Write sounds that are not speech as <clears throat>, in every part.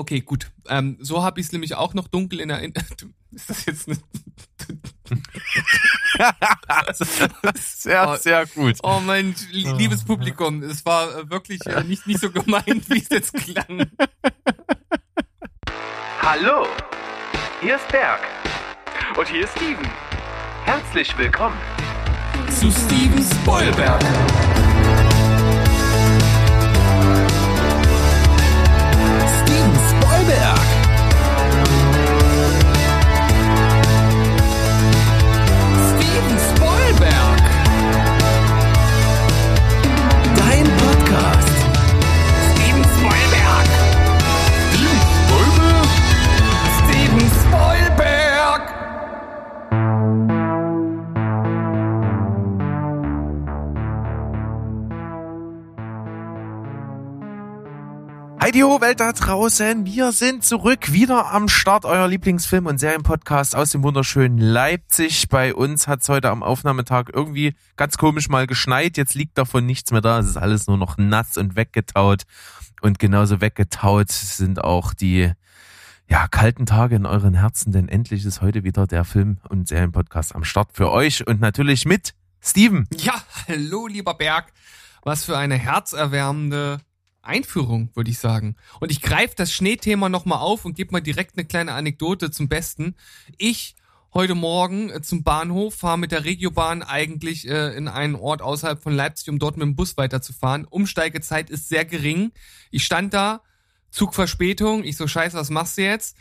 Okay, gut. Ähm, so habe ich es nämlich auch noch dunkel in Erinnerung. <laughs> Ist das jetzt eine <laughs> sehr, Oh. sehr gut. Oh mein liebes Publikum, es war äh, wirklich äh, nicht, nicht so gemeint, wie es jetzt klang. <laughs> Hallo, hier ist Berg. Und hier ist Steven. Herzlich willkommen. Zu Steven Spoilberg. Heidi ho, Welt da draußen. Wir sind zurück, wieder am Start, euer Lieblingsfilm- und Serienpodcast aus dem wunderschönen Leipzig. Bei uns hat's heute am Aufnahmetag irgendwie ganz komisch mal geschneit. Jetzt liegt davon nichts mehr da. Es ist alles nur noch nass und weggetaut. Und genauso weggetaut sind auch die ja, kalten Tage in euren Herzen, denn endlich ist heute wieder der Film- und Serienpodcast am Start für euch und natürlich mit Steven. Ja, hallo lieber Berg. Was für eine herzerwärmende Einführung, würde ich sagen. Und ich greife das Schneethema nochmal auf und gebe mal direkt eine kleine Anekdote zum Besten. Ich heute Morgen äh, zum Bahnhof, fahre mit der Regiobahn eigentlich äh, in einen Ort außerhalb von Leipzig, um dort mit dem Bus weiterzufahren. Umsteigezeit ist sehr gering. Ich stand da, Zugverspätung, ich so scheiße, was machst du jetzt?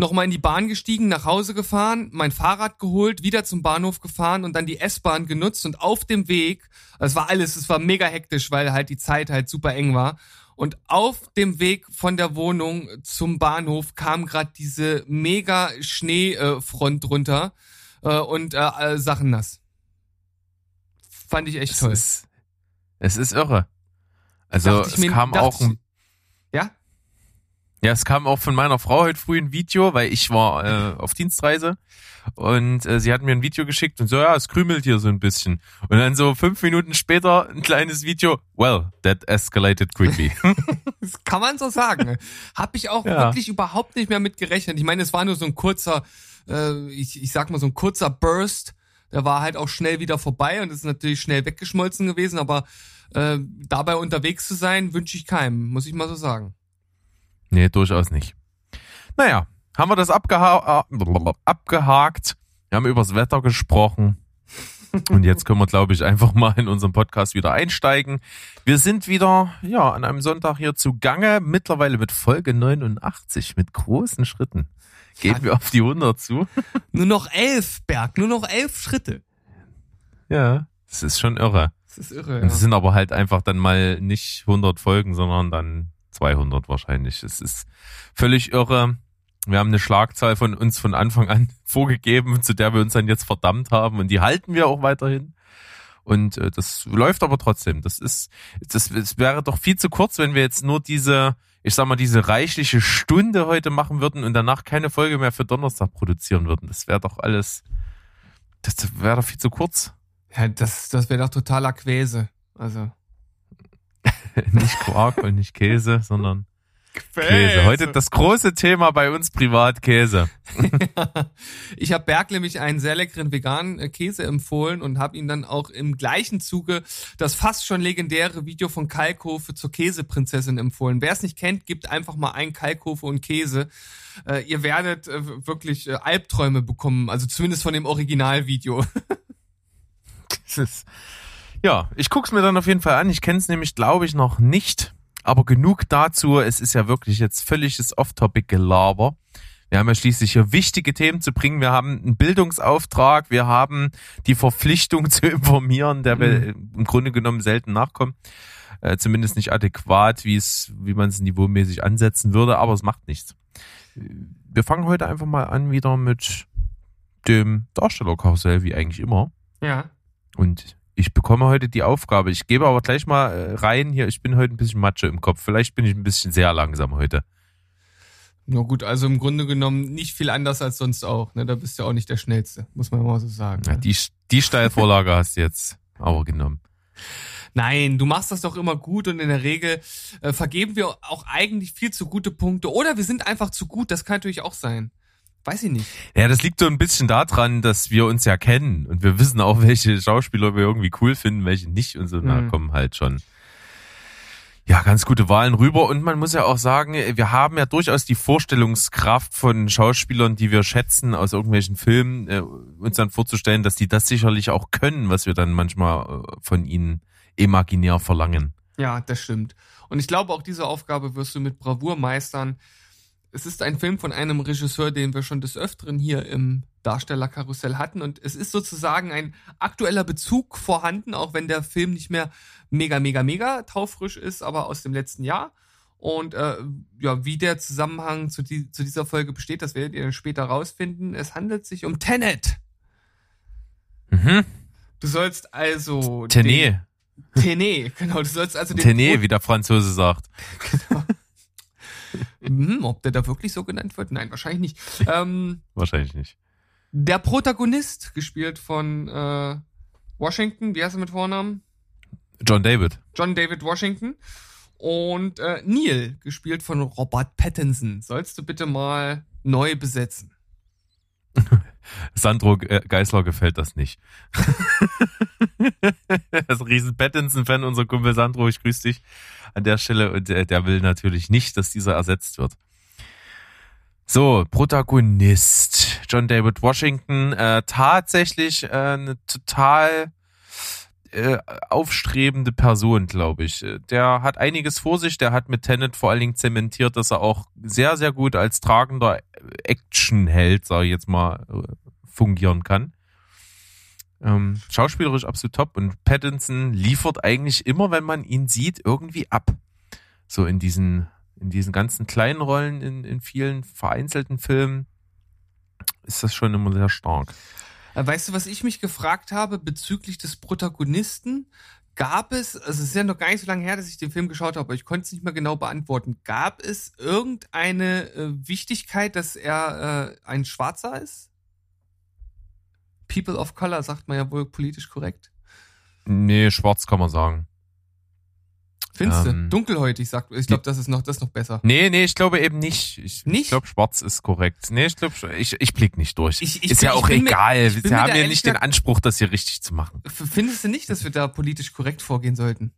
Nochmal in die Bahn gestiegen, nach Hause gefahren, mein Fahrrad geholt, wieder zum Bahnhof gefahren und dann die S-Bahn genutzt und auf dem Weg, es war alles, es war mega hektisch, weil halt die Zeit halt super eng war. Und auf dem Weg von der Wohnung zum Bahnhof kam gerade diese mega Schneefront runter äh, und äh, äh, Sachen nass. Fand ich echt Es toll. ist, es ist irre. Also es kam auch ein? Ja, es kam auch von meiner Frau heute früh ein Video, weil ich war äh, auf Dienstreise und äh, sie hat mir ein Video geschickt und so, ja, es krümelt hier so ein bisschen. Und dann so fünf Minuten später ein kleines Video, well, that escalated quickly. <laughs> Das kann man so sagen. Hab ich auch Ja. wirklich überhaupt nicht mehr mit gerechnet. Ich meine, es war nur so ein kurzer, äh, ich, ich sag mal so ein kurzer Burst. Der war halt auch schnell wieder vorbei und ist natürlich schnell weggeschmolzen gewesen, aber äh, dabei unterwegs zu sein, wünsche ich keinem, muss ich mal so sagen. Nee, durchaus nicht. Naja, haben wir das abgeha äh, abgehakt. Wir haben übers Wetter gesprochen. Und jetzt können wir, glaube ich, einfach mal in unserem Podcast wieder einsteigen. Wir sind wieder, ja, an einem Sonntag hier zu Gange, mittlerweile mit Folge 89, mit großen Schritten. Gehen wir auf die 100 zu. <laughs> Nur noch elf, Berg, nur noch elf Schritte. Ja. Das ist schon irre. Das ist irre. Ja. sind aber halt einfach dann mal nicht 100 Folgen, sondern dann 200 wahrscheinlich. Es ist völlig irre. Wir haben eine Schlagzahl von uns von Anfang an <laughs> vorgegeben, zu der wir uns dann jetzt verdammt haben und die halten wir auch weiterhin. Und äh, das läuft aber trotzdem. Das ist, das, es wäre doch viel zu kurz, wenn wir jetzt nur diese, ich sag mal, diese reichliche Stunde heute machen würden und danach keine Folge mehr für Donnerstag produzieren würden. Das wäre doch alles, das wäre doch viel zu kurz. ja, das, das wäre doch totaler Quäse. Also. <laughs> nicht Quark und nicht Käse, sondern Käse. Heute das große Thema bei uns privat Käse. <laughs> ich habe Berg nämlich einen sehr leckeren veganen äh, Käse empfohlen und habe ihm dann auch im gleichen Zuge das fast schon legendäre Video von Kalkofe zur Käseprinzessin empfohlen. Wer es nicht kennt, gibt einfach mal ein Kalkofe und Käse. Äh, ihr werdet äh, wirklich Albträume bekommen, also zumindest von dem Originalvideo. <laughs> Das ist, ja, ich guck's mir dann auf jeden Fall an. Ich kenne es nämlich, glaube ich, noch nicht. Aber genug dazu. Es ist ja wirklich jetzt völliges Off-Topic-Gelaber. Wir haben ja schließlich hier wichtige Themen zu bringen. Wir haben einen Bildungsauftrag. Wir haben die Verpflichtung <laughs> zu informieren, der wir im Grunde genommen selten nachkommen. Äh, zumindest nicht adäquat, wie es, wie man es niveaumäßig ansetzen würde. Aber es macht nichts. Wir fangen heute einfach mal an wieder mit dem Darstellerkarussell, wie eigentlich immer. ja. Und ich bekomme heute die Aufgabe. Ich gebe aber gleich mal äh, rein hier. Ich bin heute ein bisschen Matsche im Kopf. Vielleicht bin ich ein bisschen sehr langsam heute. Na gut, also im Grunde genommen nicht viel anders als sonst auch. Ne? Da bist du auch nicht der Schnellste, muss man mal so sagen. Ja, ne? die, die Steilvorlage hast du jetzt aber genommen. Nein, du machst das doch immer gut und in der Regel äh, vergeben wir auch eigentlich viel zu gute Punkte. Oder wir sind einfach zu gut, das kann natürlich auch sein. Weiß ich nicht. Ja, das liegt so ein bisschen daran, dass wir uns ja kennen und wir wissen auch, <laughs> welche Schauspieler wir irgendwie cool finden, welche nicht und so. Da Mhm. kommen halt schon ja ganz gute Wahlen rüber. Und man muss ja auch sagen, wir haben ja durchaus die Vorstellungskraft von Schauspielern, die wir schätzen aus irgendwelchen Filmen, äh, uns dann vorzustellen, dass die das sicherlich auch können, was wir dann manchmal äh, von ihnen imaginär verlangen. Ja, das stimmt. Und ich glaube, auch diese Aufgabe wirst du mit Bravour meistern. Es ist ein Film von einem Regisseur, den wir schon des Öfteren hier im Darstellerkarussell hatten. Und es ist sozusagen ein aktueller Bezug vorhanden, auch wenn der Film nicht mehr mega, mega, mega taufrisch ist, aber aus dem letzten Jahr. Und äh, ja, wie der Zusammenhang zu, die, zu dieser Folge besteht, das werdet ihr später rausfinden. Es handelt sich um Tenet. Mhm. Du sollst also Tenet. Tenet, genau. Du sollst also den Tenet, wie der Franzose sagt. <laughs> Hm, ob der da wirklich so genannt wird? Nein, wahrscheinlich nicht. Ähm, Wahrscheinlich nicht. der Protagonist, gespielt von äh, Washington, wie heißt er mit Vornamen? John David. John David Washington. Und äh, Neil, gespielt von Robert Pattinson. Sollst du bitte mal neu besetzen? <laughs> Sandro äh, Geisler gefällt das nicht. <laughs> das <laughs> ein riesen Pattinson-Fan, unser Kumpel Sandro, ich grüße dich an der Stelle. Und der, der will natürlich nicht, dass dieser ersetzt wird. So, Protagonist. John David Washington, äh, tatsächlich äh, eine total äh, aufstrebende Person, glaube ich. Der hat einiges vor sich, der hat mit Tenet vor allen Dingen zementiert, dass er auch sehr, sehr gut als tragender Actionheld, sage ich jetzt mal, äh, fungieren kann. Ähm, schauspielerisch absolut top und Pattinson liefert eigentlich immer, wenn man ihn sieht, irgendwie ab. So in diesen, in diesen ganzen kleinen Rollen, in, in vielen vereinzelten Filmen ist das schon immer sehr stark. Äh, Weißt du, was ich mich gefragt habe bezüglich des Protagonisten? Gab es, also es ist ja noch gar nicht so lange her, dass ich den Film geschaut habe, aber ich konnte es nicht mehr genau beantworten. Gab es irgendeine äh, Wichtigkeit, dass er äh, ein Schwarzer ist? People of Color sagt man ja wohl politisch korrekt. Nee, schwarz kann man sagen. Findest du? Ähm, Dunkelhäutig sagt Ich glaube, das ist noch, das ist noch besser. Nee, nee, ich glaube eben nicht. Ich, Nicht? ich glaube, schwarz ist korrekt. Nee, ich glaube, ich, ich blick nicht durch. Ich- ich ist bin- ja auch egal. Sie mir haben ja nicht den Anspruch, das hier richtig zu machen. Findest du nicht, dass wir da politisch korrekt vorgehen sollten?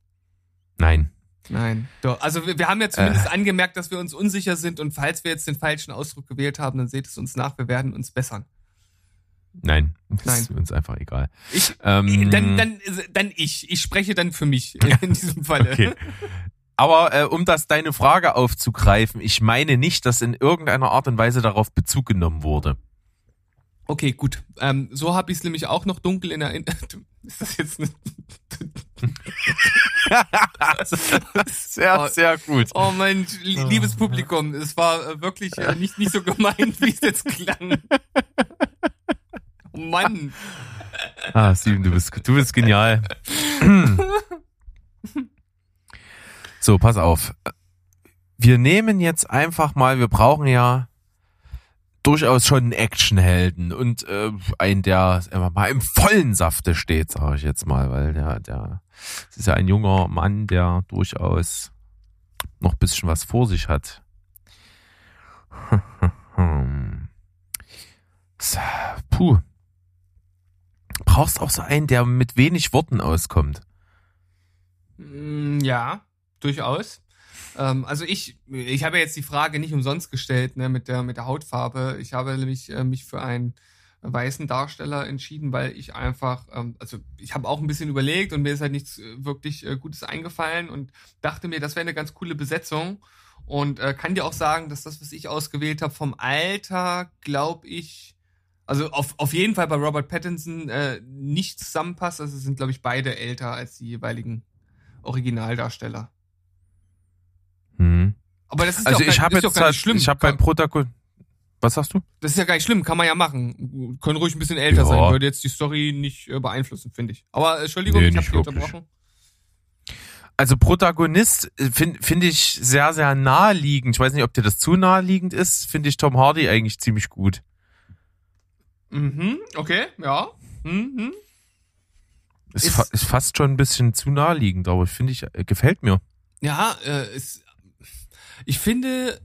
Nein. Nein. Doch. Also wir, wir haben ja zumindest angemerkt, dass wir uns unsicher sind und falls wir jetzt den falschen Ausdruck gewählt haben, dann seht es uns nach, wir werden uns bessern. Nein. Nein. ist uns einfach egal. Ich, Ähm, dann, dann, dann ich. Ich spreche dann für mich <laughs> in diesem Falle. Okay. Aber äh, um das deine Frage aufzugreifen, ich meine nicht, dass in irgendeiner Art und Weise darauf Bezug genommen wurde. Okay, gut. Ähm, so habe ich es nämlich auch noch dunkel in Erinnerung. <laughs> Ist das jetzt eine... <laughs> sehr, sehr gut. Oh mein li- liebes Publikum, es war äh, wirklich äh, nicht, nicht so gemeint, wie es jetzt klang. Mann. Ah, Steven, du bist, du bist genial. <clears throat> So, pass auf. Wir nehmen jetzt einfach mal, wir brauchen ja durchaus schon einen Actionhelden und äh, einen, der einfach mal im vollen Safte steht, sage ich jetzt mal, weil der, der, ist ja ein junger Mann, der durchaus noch bisschen was vor sich hat. <laughs> Puh. Brauchst auch so einen, der mit wenig Worten auskommt. Mm, Ja, durchaus. Ähm, also ich, ich habe jetzt die Frage nicht umsonst gestellt, ne, mit der, mit der Hautfarbe. Ich habe nämlich äh, mich für einen weißen Darsteller entschieden, weil ich einfach, ähm, also ich habe auch ein bisschen überlegt und mir ist halt nichts äh, wirklich äh, Gutes eingefallen und dachte mir, das wäre eine ganz coole Besetzung. Und kann dir auch sagen, dass das, was ich ausgewählt habe, vom Alter, glaube ich, also auf, auf jeden Fall bei Robert Pattinson äh, nicht zusammenpasst. Also sind, glaube ich, beide älter als die jeweiligen Originaldarsteller. Hm. Aber das ist Also ja auch ich gar- ist jetzt, halt, nicht schlimm. ich habe beim Kann- Protagonist, was sagst du? das ist ja gar nicht schlimm, kann man ja machen. Können ruhig ein bisschen älter Ja. sein, würde jetzt die Story nicht äh, beeinflussen, finde ich. Aber äh, Entschuldigung, Nee, ich habe dich unterbrochen. Also Protagonist finde find ich sehr, sehr naheliegend. Ich weiß nicht, ob dir das zu naheliegend ist. Finde ich Tom Hardy eigentlich ziemlich gut. Mhm, okay, ja. Mhm. Ist, Ist- fa ist fast schon ein bisschen zu naheliegend, aber finde ich, äh, gefällt mir. Ja, äh, es, ich finde,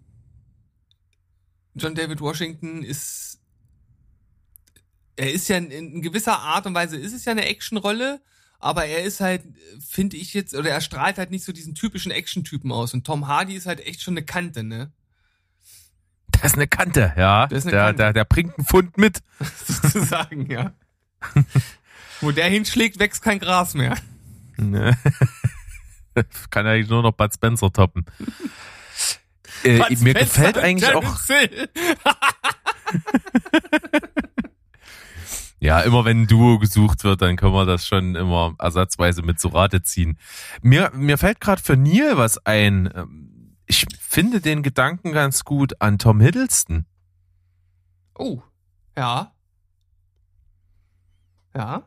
John David Washington ist, er ist ja in, in gewisser Art und Weise, ist es ja eine Actionrolle, aber er ist halt, finde ich jetzt, oder er strahlt halt nicht so diesen typischen Action-Typen aus. Und Tom Hardy ist halt echt schon eine Kante, ne? <laughs> Das ist eine Kante, ja. Das ist eine der, Kante. Der, der bringt einen Pfund mit. <laughs> Sozusagen, ja. <laughs> Wo der hinschlägt, wächst kein Gras mehr. Ne? Kann eigentlich nur noch Bud Spencer toppen. Äh, Bud mir Spencer gefällt eigentlich auch, ja, immer wenn ein Duo gesucht wird, dann können wir das schon immer ersatzweise mit zu Rate ziehen. Mir, mir fällt gerade für Neil was ein. Ich finde den Gedanken ganz gut an Tom Hiddleston. Oh, ja. Ja.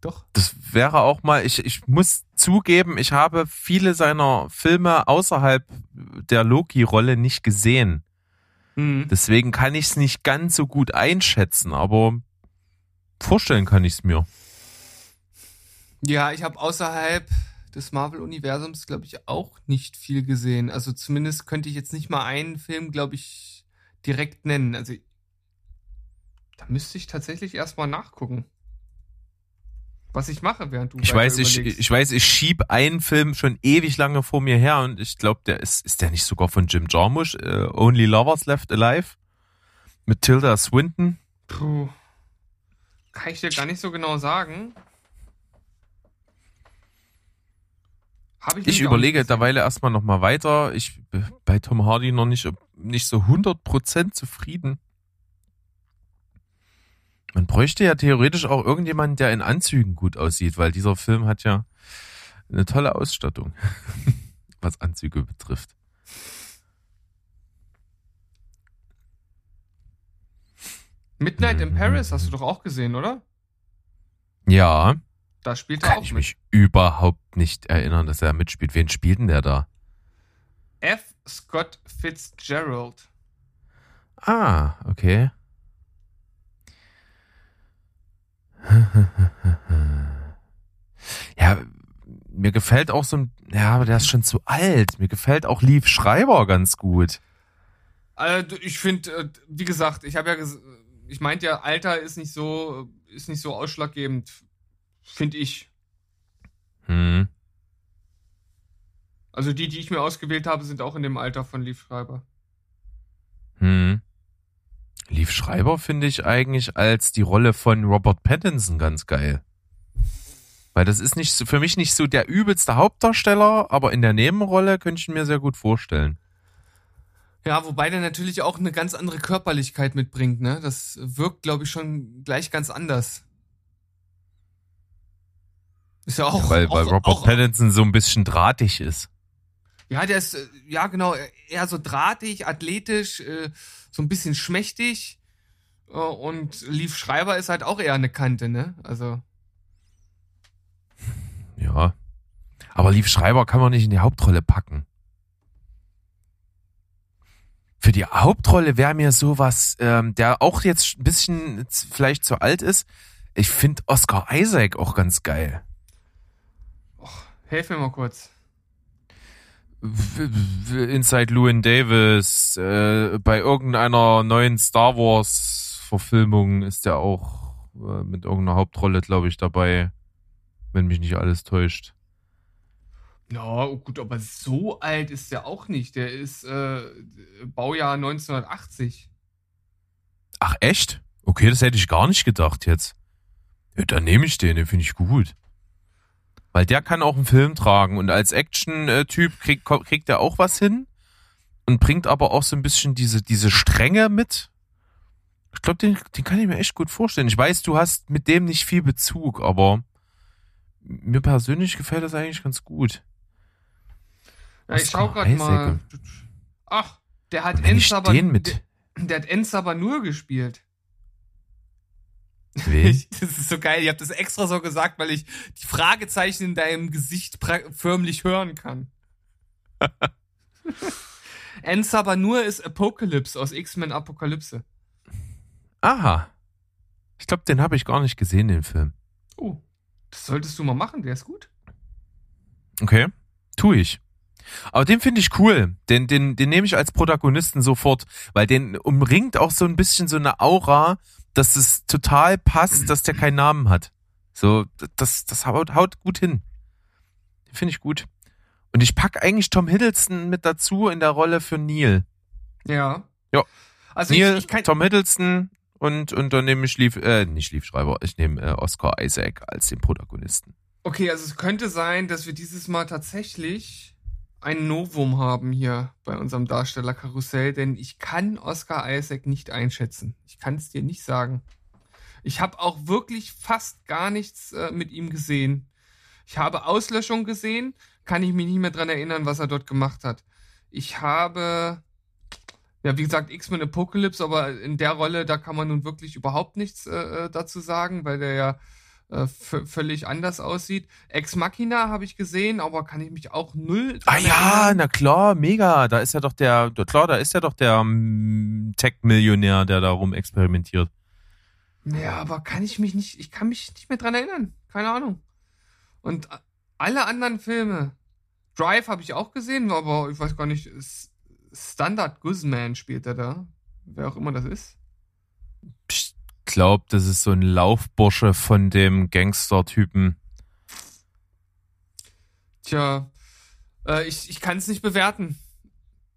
Doch. Das wäre auch mal, ich, ich muss zugeben, ich habe viele seiner Filme außerhalb der Loki-Rolle nicht gesehen. Mhm. Deswegen kann ich es nicht ganz so gut einschätzen, aber vorstellen kann ich es mir. Ja, ich habe außerhalb des Marvel-Universums, glaube ich, auch nicht viel gesehen. Also zumindest könnte ich jetzt nicht mal einen Film, glaube ich, direkt nennen. Also da müsste ich tatsächlich erstmal nachgucken. Was ich mache, während du Ich weiß, ich, ich weiß, ich schieb einen Film schon ewig lange vor mir her und ich glaube, der ist, ist der nicht sogar von Jim Jarmusch, äh, Only Lovers Left Alive? Mit Tilda Swinton? Puh. Kann ich dir gar nicht so genau sagen. Ich auch überlege derweil erstmal nochmal weiter. Ich bin bei Tom Hardy noch nicht, nicht so 100% zufrieden. Man bräuchte ja theoretisch auch irgendjemanden, der in Anzügen gut aussieht, weil dieser Film hat ja eine tolle Ausstattung, <laughs> was Anzüge betrifft. Midnight in Mhm. Paris hast du doch auch gesehen, oder? Ja, Da spielt er kann auch ich mit. mich überhaupt nicht erinnern, dass er mitspielt. Wen spielt denn der da? F. Scott Fitzgerald. Ah, okay. <laughs> Ja, mir gefällt auch so ein, ja, aber der ist schon zu alt. Mir gefällt auch Lief Schreiber ganz gut. Also ich finde, äh, wie gesagt, ich habe ja, ich meinte ja, Alter ist nicht so, ist nicht so ausschlaggebend, finde ich. Hm. Also die, die ich mir ausgewählt habe, sind auch in dem Alter von Lief Schreiber. Hm. Lief Schreiber finde ich eigentlich als die Rolle von Robert Pattinson ganz geil. Weil das ist nicht so, für mich nicht so der übelste Hauptdarsteller, aber in der Nebenrolle könnte ich ihn mir sehr gut vorstellen. Ja, wobei der natürlich auch eine ganz andere Körperlichkeit mitbringt, ne? Das wirkt, glaube ich, schon gleich ganz anders. Ist ja auch. weil, auch, weil Robert auch, Pattinson so ein bisschen drahtig ist. Ja, der ist, äh, ja genau, eher so drahtig, athletisch, äh, so ein bisschen schmächtig. Äh, Und Lief Schreiber ist halt auch eher eine Kante, ne? Also. Ja. Aber Lief Schreiber kann man nicht in die Hauptrolle packen. Für die Hauptrolle wäre mir sowas, ähm, der auch jetzt ein bisschen vielleicht zu alt ist. Ich finde Oscar Isaac auch ganz geil. Helf mir mal kurz. Inside Llewyn Davis, äh, bei irgendeiner neuen Star Wars Verfilmung ist der auch äh, mit irgendeiner Hauptrolle, glaube ich, dabei. Wenn mich nicht alles täuscht. Ja, oh gut, aber so alt ist der auch nicht. Der ist äh, Baujahr 1980. Ach echt? Okay, das hätte ich gar nicht gedacht jetzt. Ja, dann nehme ich den, den finde ich gut. Weil der kann auch einen Film tragen und als Action-Typ kriegt, kriegt er auch was hin und bringt aber auch so ein bisschen diese, diese Strenge mit. Ich glaube, den, den kann ich mir echt gut vorstellen. Ich weiß, du hast mit dem nicht viel Bezug, aber mir persönlich gefällt das eigentlich ganz gut. Ja, ich schau gerade mal. Ach, der hat den mit. Der, hat Ensaber nur gespielt. Wen? <laughs> Das ist so geil. Ich habe das extra so gesagt, weil ich die Fragezeichen in deinem Gesicht förmlich hören kann. <laughs> Ensaber nur ist Apocalypse aus X-Men Apokalypse. Aha. Ich glaube, den habe ich gar nicht gesehen, den Film. Oh, Das solltest du mal machen, der ist gut. Okay, tu ich. Aber den finde ich cool. Den, den, den nehme ich als Protagonisten sofort, weil den umringt auch so ein bisschen so eine Aura, dass es total passt, dass der keinen Namen hat. So, das, das haut, haut gut hin. Finde ich gut. Und ich pack eigentlich Tom Hiddleston mit dazu in der Rolle für Neil. Ja. Ja. Also Neil, ich, ich kann, Tom Hiddleston und, und dann nehme ich Lief, äh, nicht Liefschreiber, ich nehme äh, Oscar Isaac als den Protagonisten. Okay, also es könnte sein, dass wir dieses Mal tatsächlich ein Novum haben hier bei unserem Darstellerkarussell, denn ich kann Oscar Isaac nicht einschätzen. Ich kann es dir nicht sagen. Ich habe auch wirklich fast gar nichts äh, mit ihm gesehen. Ich habe Auslöschung gesehen, kann ich mich nicht mehr dran erinnern, was er dort gemacht hat. Ich habe, ja, wie gesagt, X-Men Apocalypse, aber in der Rolle, da kann man nun wirklich überhaupt nichts äh, dazu sagen, weil der ja äh, völlig anders aussieht. Ex Machina habe ich gesehen, aber kann ich mich auch null. Ah ja, na klar, mega. Da ist ja doch der, klar, da ist ja doch der um, Tech-Millionär, der da rum experimentiert. Ja, aber kann ich mich nicht, ich kann mich nicht mehr dran erinnern. Keine Ahnung. Und alle anderen Filme. Drive habe ich auch gesehen, aber ich weiß gar nicht, Standard Guzman spielt er da. Wer auch immer das ist. Psst glaube, das ist so ein Laufbursche von dem Gangster-Typen. Tja, äh, ich, ich kann es nicht bewerten.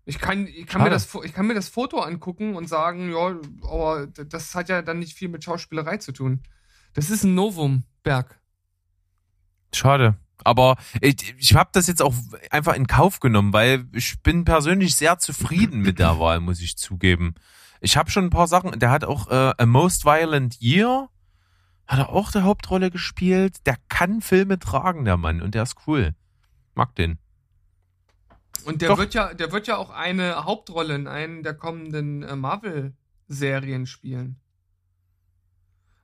Ich kann, ich, kann mir das, ich kann mir das Foto angucken und sagen, ja, aber das hat ja dann nicht viel mit Schauspielerei zu tun. Das ist ein Novum, Berg. Schade. Aber ich, ich habe das jetzt auch einfach in Kauf genommen, weil ich bin persönlich sehr zufrieden mit der Wahl, muss ich zugeben. Ich habe schon ein paar Sachen. Der hat auch äh, A Most Violent Year. Hat er auch der Hauptrolle gespielt. Der kann Filme tragen, der Mann. Und der ist cool. Mag den. Und der Doch. wird ja, der wird ja auch eine Hauptrolle in einem der kommenden äh, Marvel-Serien spielen.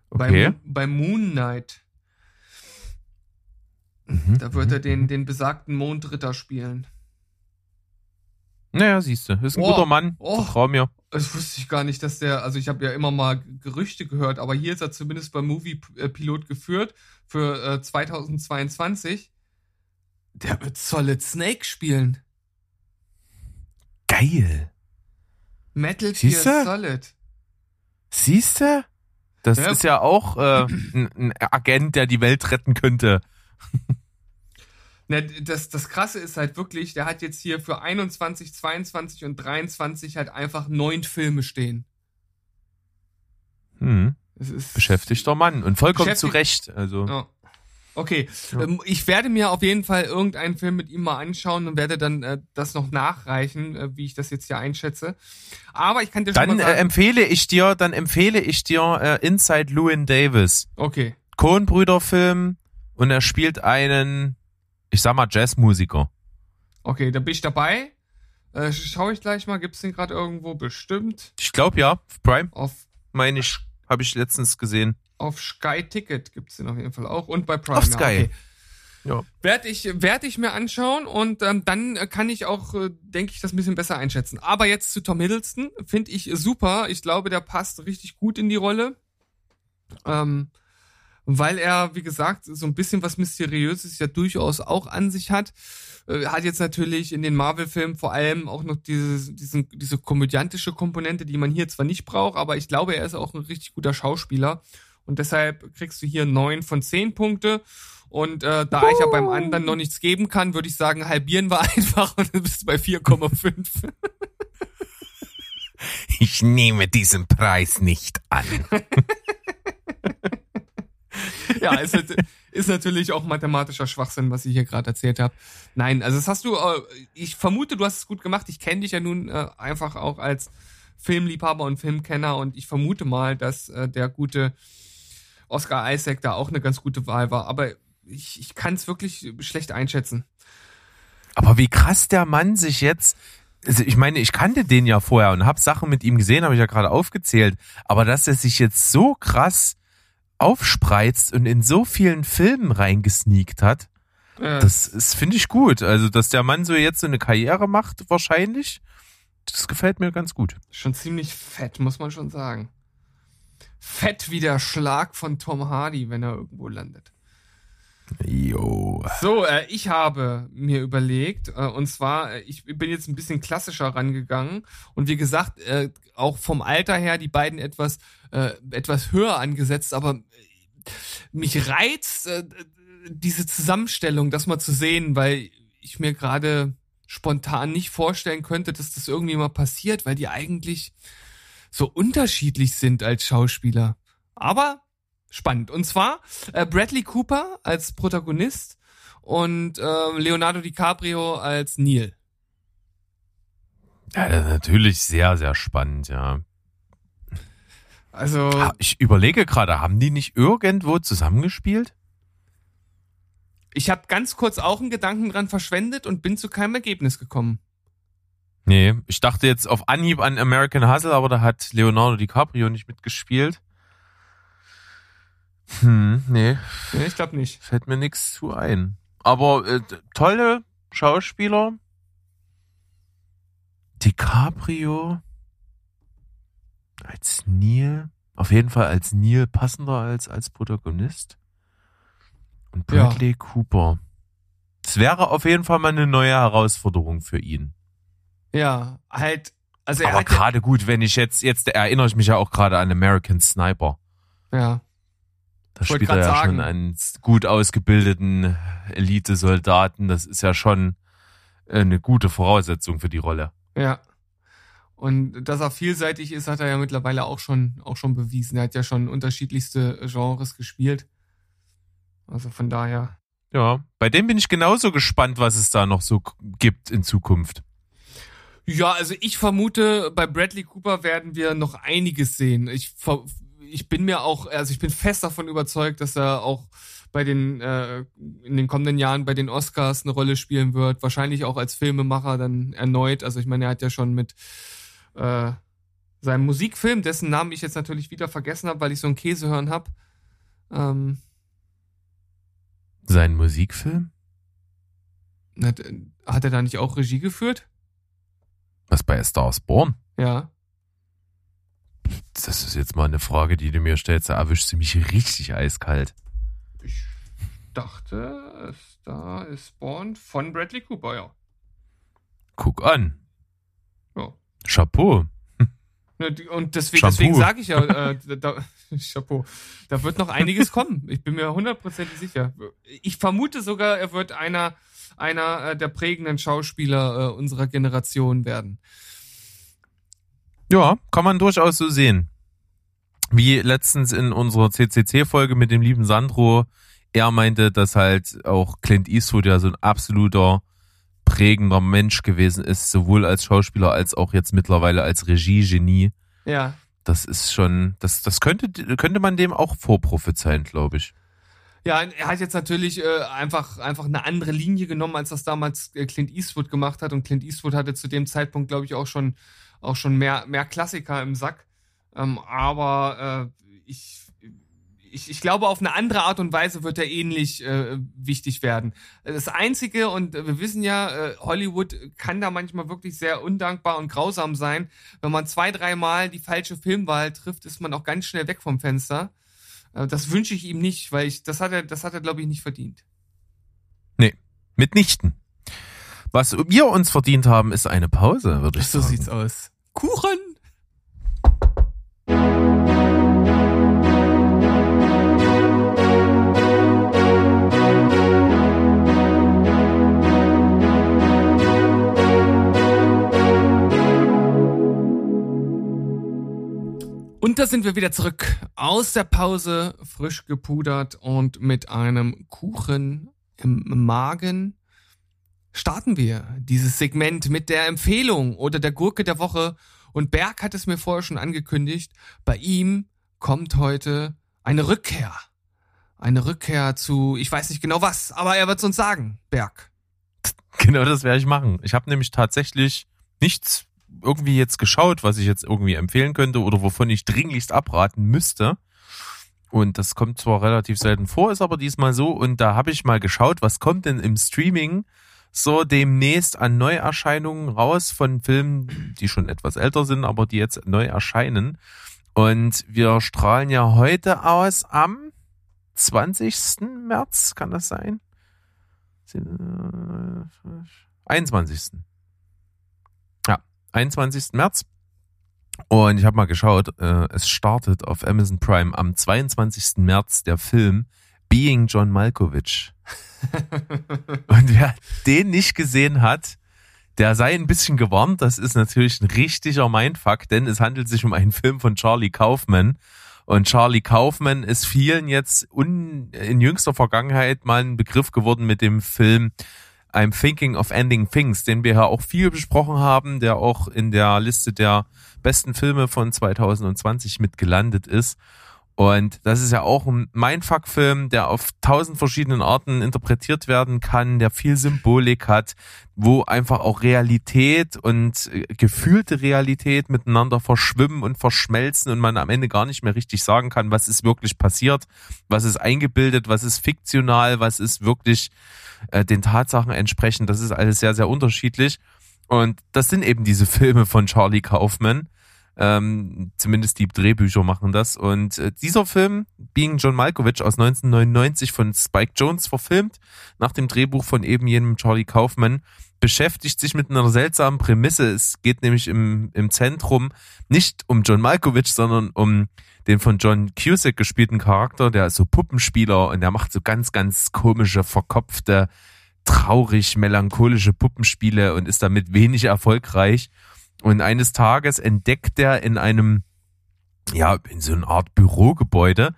Okay. Bei, bei Moon Knight. Mhm, da wird er den, mhm. den besagten Mondritter spielen. Naja, siehst du, ist ein oh, guter Mann. Oh, Vertrau mir. Das wusste ich gar nicht, dass der, also ich habe ja immer mal Gerüchte gehört, aber hier ist er zumindest beim Movie Pilot geführt für äh, 2022. Der wird Solid Snake spielen. Geil. Metal Gear Solid. Siehst du? Das ja. ist ja auch äh, ein, ein Agent, der die Welt retten könnte. Na, das, das Krasse ist halt wirklich, der hat jetzt hier für 21, 22 und 23 halt einfach neun Filme stehen. Hm. Beschäftigter Mann und vollkommen zu Recht. Also. Ja. Okay, ja. Ähm, ich werde mir auf jeden Fall irgendeinen Film mit ihm mal anschauen und werde dann äh, das noch nachreichen, äh, wie ich das jetzt hier einschätze. Aber ich kann dir dann schon mal sagen, äh, empfehle ich dir, dann empfehle ich dir äh, Inside Llewyn Davis. Okay. Coen-Brüder-Film und er spielt einen ich sag mal Jazzmusiker. Okay, da bin ich dabei. Äh, Schaue ich gleich mal, gibt's den gerade irgendwo bestimmt? Ich glaube ja, Prime. Auf meine ich, habe ich letztens gesehen. Auf Sky Ticket gibt's den auf jeden Fall auch und bei Prime. Auf Sky. Ja, okay. Ja. Werde ich, werd ich mir anschauen und ähm, dann kann ich auch, äh, denke ich, das ein bisschen besser einschätzen. Aber jetzt zu Tom Hiddleston, finde ich super. Ich glaube, der passt richtig gut in die Rolle. Ähm, weil er, wie gesagt, so ein bisschen was Mysteriöses ja durchaus auch an sich hat. Äh, hat jetzt natürlich in den Marvel-Filmen vor allem auch noch diese, diese, diese komödiantische Komponente, die man hier zwar nicht braucht, aber ich glaube, er ist auch ein richtig guter Schauspieler. Und deshalb kriegst du hier neun von zehn Punkte. Und äh, da uh. ich ja beim anderen noch nichts geben kann, würde ich sagen, halbieren wir <laughs> einfach und dann bist du bei 4,5. ich nehme diesen Preis nicht an. <laughs> <laughs> ja, ist, ist natürlich auch mathematischer Schwachsinn, was ich hier gerade erzählt habe. Nein, also das hast du, äh, ich vermute, du hast es gut gemacht. Ich kenne dich ja nun äh, einfach auch als Filmliebhaber und Filmkenner und ich vermute mal, dass äh, der gute Oscar Isaac da auch eine ganz gute Wahl war. Aber ich, ich kann es wirklich schlecht einschätzen. Aber wie krass der Mann sich jetzt also ich meine, ich kannte den ja vorher und habe Sachen mit ihm gesehen, habe ich ja gerade aufgezählt. Aber dass er sich jetzt so krass aufspreizt und in so vielen Filmen reingesneakt hat. Ja. Das ist, finde ich gut. Also, dass der Mann so jetzt so eine Karriere macht, wahrscheinlich, das gefällt mir ganz gut. Schon ziemlich fett, muss man schon sagen. Fett wie der Schlag von Tom Hardy, wenn er irgendwo landet. Jo. So, äh, ich habe mir überlegt, äh, und zwar, äh, ich bin jetzt ein bisschen klassischer rangegangen und wie gesagt, äh, auch vom Alter her die beiden etwas, äh, etwas höher angesetzt, aber äh, mich reizt äh, diese Zusammenstellung, das mal zu sehen, weil ich mir gerade spontan nicht vorstellen könnte, dass das irgendwie mal passiert, weil die eigentlich so unterschiedlich sind als Schauspieler. Aber spannend. Und zwar äh, Bradley Cooper als Protagonist und äh, Leonardo DiCaprio als Neil. Ja, natürlich sehr, sehr spannend, ja. Also Ich überlege gerade, haben die nicht irgendwo zusammengespielt? ich habe ganz kurz auch einen Gedanken dran verschwendet und bin zu keinem Ergebnis gekommen. Nee, ich dachte jetzt auf Anhieb an American Hustle, aber da hat Leonardo DiCaprio nicht mitgespielt. Hm, nee, Nee, ich glaube nicht. fällt mir nichts zu ein. Aber äh, tolle Schauspieler. DiCaprio als Neil, auf jeden Fall als Neil passender als als Protagonist. Und Ja. Bradley Cooper. Es wäre auf jeden Fall mal eine neue Herausforderung für ihn. Ja, halt. Also er Aber ja, gerade gut, wenn ich jetzt, jetzt erinnere ich mich ja auch gerade an American Sniper. ja, Da Ich spielt er ja sagen. schon einen gut ausgebildeten Elite-Soldaten. Das ist ja schon äh, eine gute Voraussetzung für die Rolle. ja. Und dass er vielseitig ist, hat er ja mittlerweile auch schon, auch schon bewiesen. Er hat ja schon unterschiedlichste Genres gespielt. Also von daher. Ja, bei dem bin ich genauso gespannt, was es da noch so gibt in Zukunft. Ja, also ich vermute, bei Bradley Cooper werden wir noch einiges sehen. Ich, ver- ich bin mir auch, also ich bin fest davon überzeugt, dass er auch bei den, äh, in den kommenden Jahren bei den Oscars eine Rolle spielen wird. Wahrscheinlich auch als Filmemacher dann erneut. Also ich meine, er hat ja schon mit äh, seinem Musikfilm, dessen Namen ich jetzt natürlich wieder vergessen habe, weil ich so ein Käsehörn habe. Ähm, Sein Musikfilm? hat, hat er da nicht auch Regie geführt? Was bei A Star is Born? Ja. Das ist jetzt mal eine Frage, die du mir stellst. Da erwischst du mich richtig eiskalt. Ich dachte, es da ist Born von Bradley Cooper, ja. Guck an. Ja. Chapeau. <laughs> Ne, Und deswegen, Shampoo. deswegen sage ich ja, äh, da, da, <laughs> Chapeau, da wird noch einiges kommen. Ich bin mir hundertprozentig sicher. Ich vermute sogar, er wird einer, einer äh, der prägenden Schauspieler äh, unserer Generation werden. Ja, kann man durchaus so sehen. Wie letztens in unserer CCC-Folge mit dem lieben Sandro, er meinte, dass halt auch Clint Eastwood ja so ein absoluter prägender Mensch gewesen ist, sowohl als Schauspieler als auch jetzt mittlerweile als Regiegenie. Ja, Das ist schon, das, das könnte, könnte man dem auch vorprophezeien, glaube ich. Ja, er hat jetzt natürlich äh, einfach, einfach eine andere Linie genommen, als das damals äh, Clint Eastwood gemacht hat. Und Clint Eastwood hatte zu dem Zeitpunkt, glaube ich, auch schon, auch schon mehr, mehr Klassiker im Sack. Ähm, aber äh, ich, ich, ich glaube, auf eine andere Art und Weise wird er ähnlich äh, wichtig werden. Das Einzige, und wir wissen ja, äh, Hollywood kann da manchmal wirklich sehr undankbar und grausam sein. Wenn man zwei, dreimal die falsche Filmwahl trifft, ist man auch ganz schnell weg vom Fenster. Äh, Das wünsche ich ihm nicht, weil ich, das hat er, das hat er, glaube ich, nicht verdient. Mitnichten. Was wir uns verdient haben, ist eine Pause, würde ich So sagen. sieht's aus. Kuchen! Und da sind wir wieder zurück aus der Pause, frisch gepudert und mit einem Kuchen im Magen starten wir dieses Segment mit der Empfehlung oder der Gurke der Woche. Und Berg hat es mir vorher schon angekündigt. Bei ihm kommt heute eine Rückkehr. Eine Rückkehr zu, ich weiß nicht genau was, aber er wird es uns sagen, Berg. <laughs> Genau das werde ich machen. Ich habe nämlich tatsächlich nichts irgendwie jetzt geschaut, was ich jetzt irgendwie empfehlen könnte oder wovon ich dringlichst abraten müsste. Und das kommt zwar relativ selten vor, ist aber diesmal so. Und da habe ich mal geschaut, was kommt denn im Streaming so demnächst an Neuerscheinungen raus von Filmen, die schon etwas älter sind, aber die jetzt neu erscheinen. Und wir strahlen ja heute aus am 20. März, kann das sein? 21. Ja, 21. März. Und ich habe mal geschaut, äh, es startet auf Amazon Prime am 22. März der Film Being John Malkovich. <laughs> Und wer den nicht gesehen hat, der sei ein bisschen gewarnt. Das ist natürlich ein richtiger Mindfuck, denn es handelt sich um einen Film von Charlie Kaufman. Und Charlie Kaufman ist vielen jetzt un, in jüngster Vergangenheit mal ein Begriff geworden mit dem Film I'm Thinking of Ending Things, den wir ja auch viel besprochen haben, der auch in der Liste der besten Filme von 2020 mit gelandet ist. Und das ist ja auch ein Mindfuck-Film, der auf tausend verschiedenen Arten interpretiert werden kann, der viel Symbolik hat, wo einfach auch Realität und äh, gefühlte Realität miteinander verschwimmen und verschmelzen und man am Ende gar nicht mehr richtig sagen kann, was ist wirklich passiert, was ist eingebildet, was ist fiktional, was ist wirklich äh, den Tatsachen entsprechend. Das ist alles sehr, sehr unterschiedlich. Und das sind eben diese Filme von Charlie Kaufman ähm, zumindest die Drehbücher machen das. Und äh, dieser Film, Being John Malkovich aus 1999 von Spike Jones verfilmt, nach dem Drehbuch von eben jenem Charlie Kaufman, beschäftigt sich mit einer seltsamen Prämisse. Es geht nämlich im, im Zentrum nicht um John Malkovich, sondern um den von John Cusack gespielten Charakter, der ist so Puppenspieler und der macht so ganz, ganz komische, verkopfte, traurig, melancholische Puppenspiele und ist damit wenig erfolgreich. Und eines Tages entdeckt er in einem, ja, in so einer Art Bürogebäude,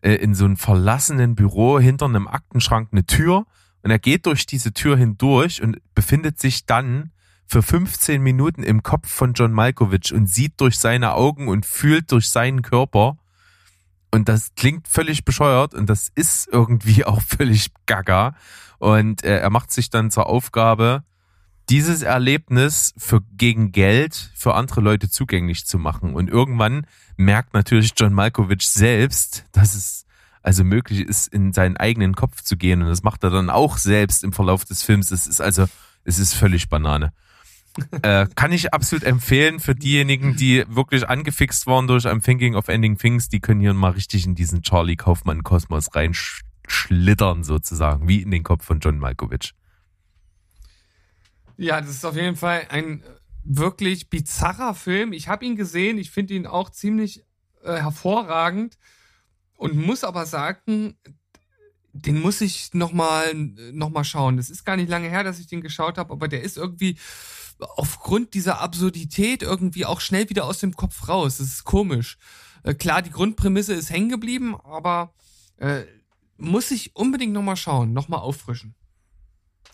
äh, in so einem verlassenen Büro hinter einem Aktenschrank eine Tür. Und er geht durch diese Tür hindurch und befindet sich dann für 15 Minuten im Kopf von John Malkovich und sieht durch seine Augen und fühlt durch seinen Körper. Und das klingt völlig bescheuert und das ist irgendwie <laughs> auch völlig gaga. Und äh, er macht sich dann zur Aufgabe, dieses Erlebnis für gegen Geld für andere Leute zugänglich zu machen. Und irgendwann merkt natürlich John Malkovich selbst, dass es also möglich ist, in seinen eigenen Kopf zu gehen. Und das macht er dann auch selbst im Verlauf des Films. Es ist also, es ist völlig Banane. <laughs> äh, kann ich absolut empfehlen für diejenigen, die wirklich angefixt waren durch I'm Thinking of Ending Things, die können hier mal richtig in diesen Charlie Kaufmann Kosmos reinschlittern sozusagen, wie in den Kopf von John Malkovich. Ja, das ist auf jeden Fall ein wirklich bizarrer Film. Ich habe ihn gesehen, ich finde ihn auch ziemlich äh, hervorragend und muss aber sagen, den muss ich nochmal noch mal schauen. Das ist gar nicht lange her, dass ich den geschaut habe, aber der ist irgendwie aufgrund dieser Absurdität irgendwie auch schnell wieder aus dem Kopf raus. Das ist komisch. Äh, klar, die Grundprämisse ist hängen geblieben, aber äh, muss ich unbedingt nochmal schauen, nochmal auffrischen.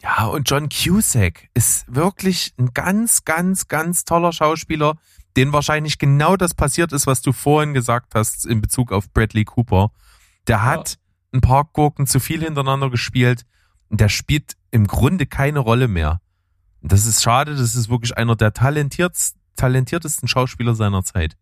Ja, und John Cusack ist wirklich ein ganz, ganz, ganz toller Schauspieler, den wahrscheinlich genau das passiert ist, was du vorhin gesagt hast in Bezug auf Bradley Cooper. Der hat ja. ein paar Gurken zu viel hintereinander gespielt und der spielt im Grunde keine Rolle mehr. Und das ist schade, das ist wirklich einer der talentiertesten Schauspieler seiner Zeit.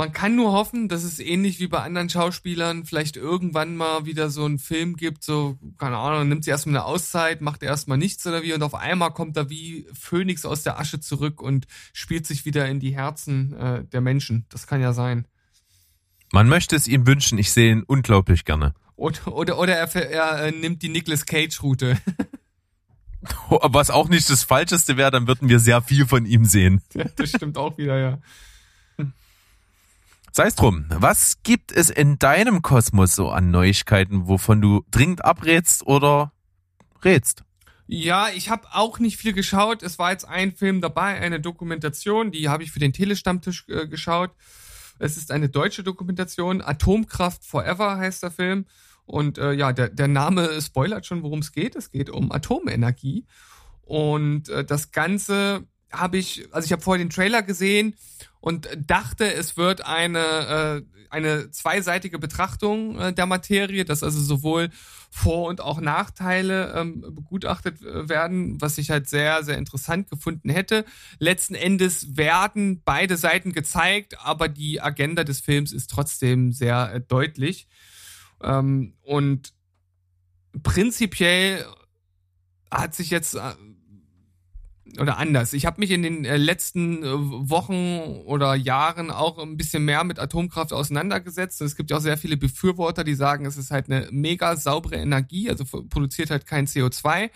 Man kann nur hoffen, dass es ähnlich wie bei anderen Schauspielern vielleicht irgendwann mal wieder so einen Film gibt, so, keine Ahnung, nimmt sie erstmal eine Auszeit, macht erstmal nichts oder wie und auf einmal kommt er wie Phönix aus der Asche zurück und spielt sich wieder in die Herzen äh, der Menschen. Das kann ja sein. Man möchte es ihm wünschen, ich sehe ihn unglaublich gerne. Oder, oder, oder er, er äh, nimmt die Nicolas Cage-Route. <laughs> Was auch nicht das Falscheste wäre, dann würden wir sehr viel von ihm sehen. Ja, das stimmt auch wieder, ja. Sei es drum, was gibt es in deinem Kosmos so an Neuigkeiten, wovon du dringend abrätst oder rätst? Ja, ich habe auch nicht viel geschaut. Es war jetzt ein Film dabei, eine Dokumentation, die habe ich für den Telestammtisch äh, geschaut. Es ist eine deutsche Dokumentation, Atomkraft Forever heißt der Film. Und äh, ja, der, der Name spoilert schon, worum es geht. Es geht um Atomenergie. Und äh, das Ganze habe ich, also ich habe vorher den Trailer gesehen und dachte, es wird eine, äh, eine zweiseitige Betrachtung äh, der Materie, dass also sowohl Vor- und auch Nachteile ähm, begutachtet äh, werden, was ich halt sehr, sehr interessant gefunden hätte. Letzten Endes werden beide Seiten gezeigt, aber die Agenda des Films ist trotzdem sehr äh, deutlich. Ähm, und prinzipiell hat sich jetzt äh, oder anders. Ich habe mich in den äh, letzten äh, Wochen oder Jahren auch ein bisschen mehr mit Atomkraft auseinandergesetzt. Es gibt ja auch sehr viele Befürworter, die sagen, es ist halt eine mega saubere Energie, also produziert halt kein CO2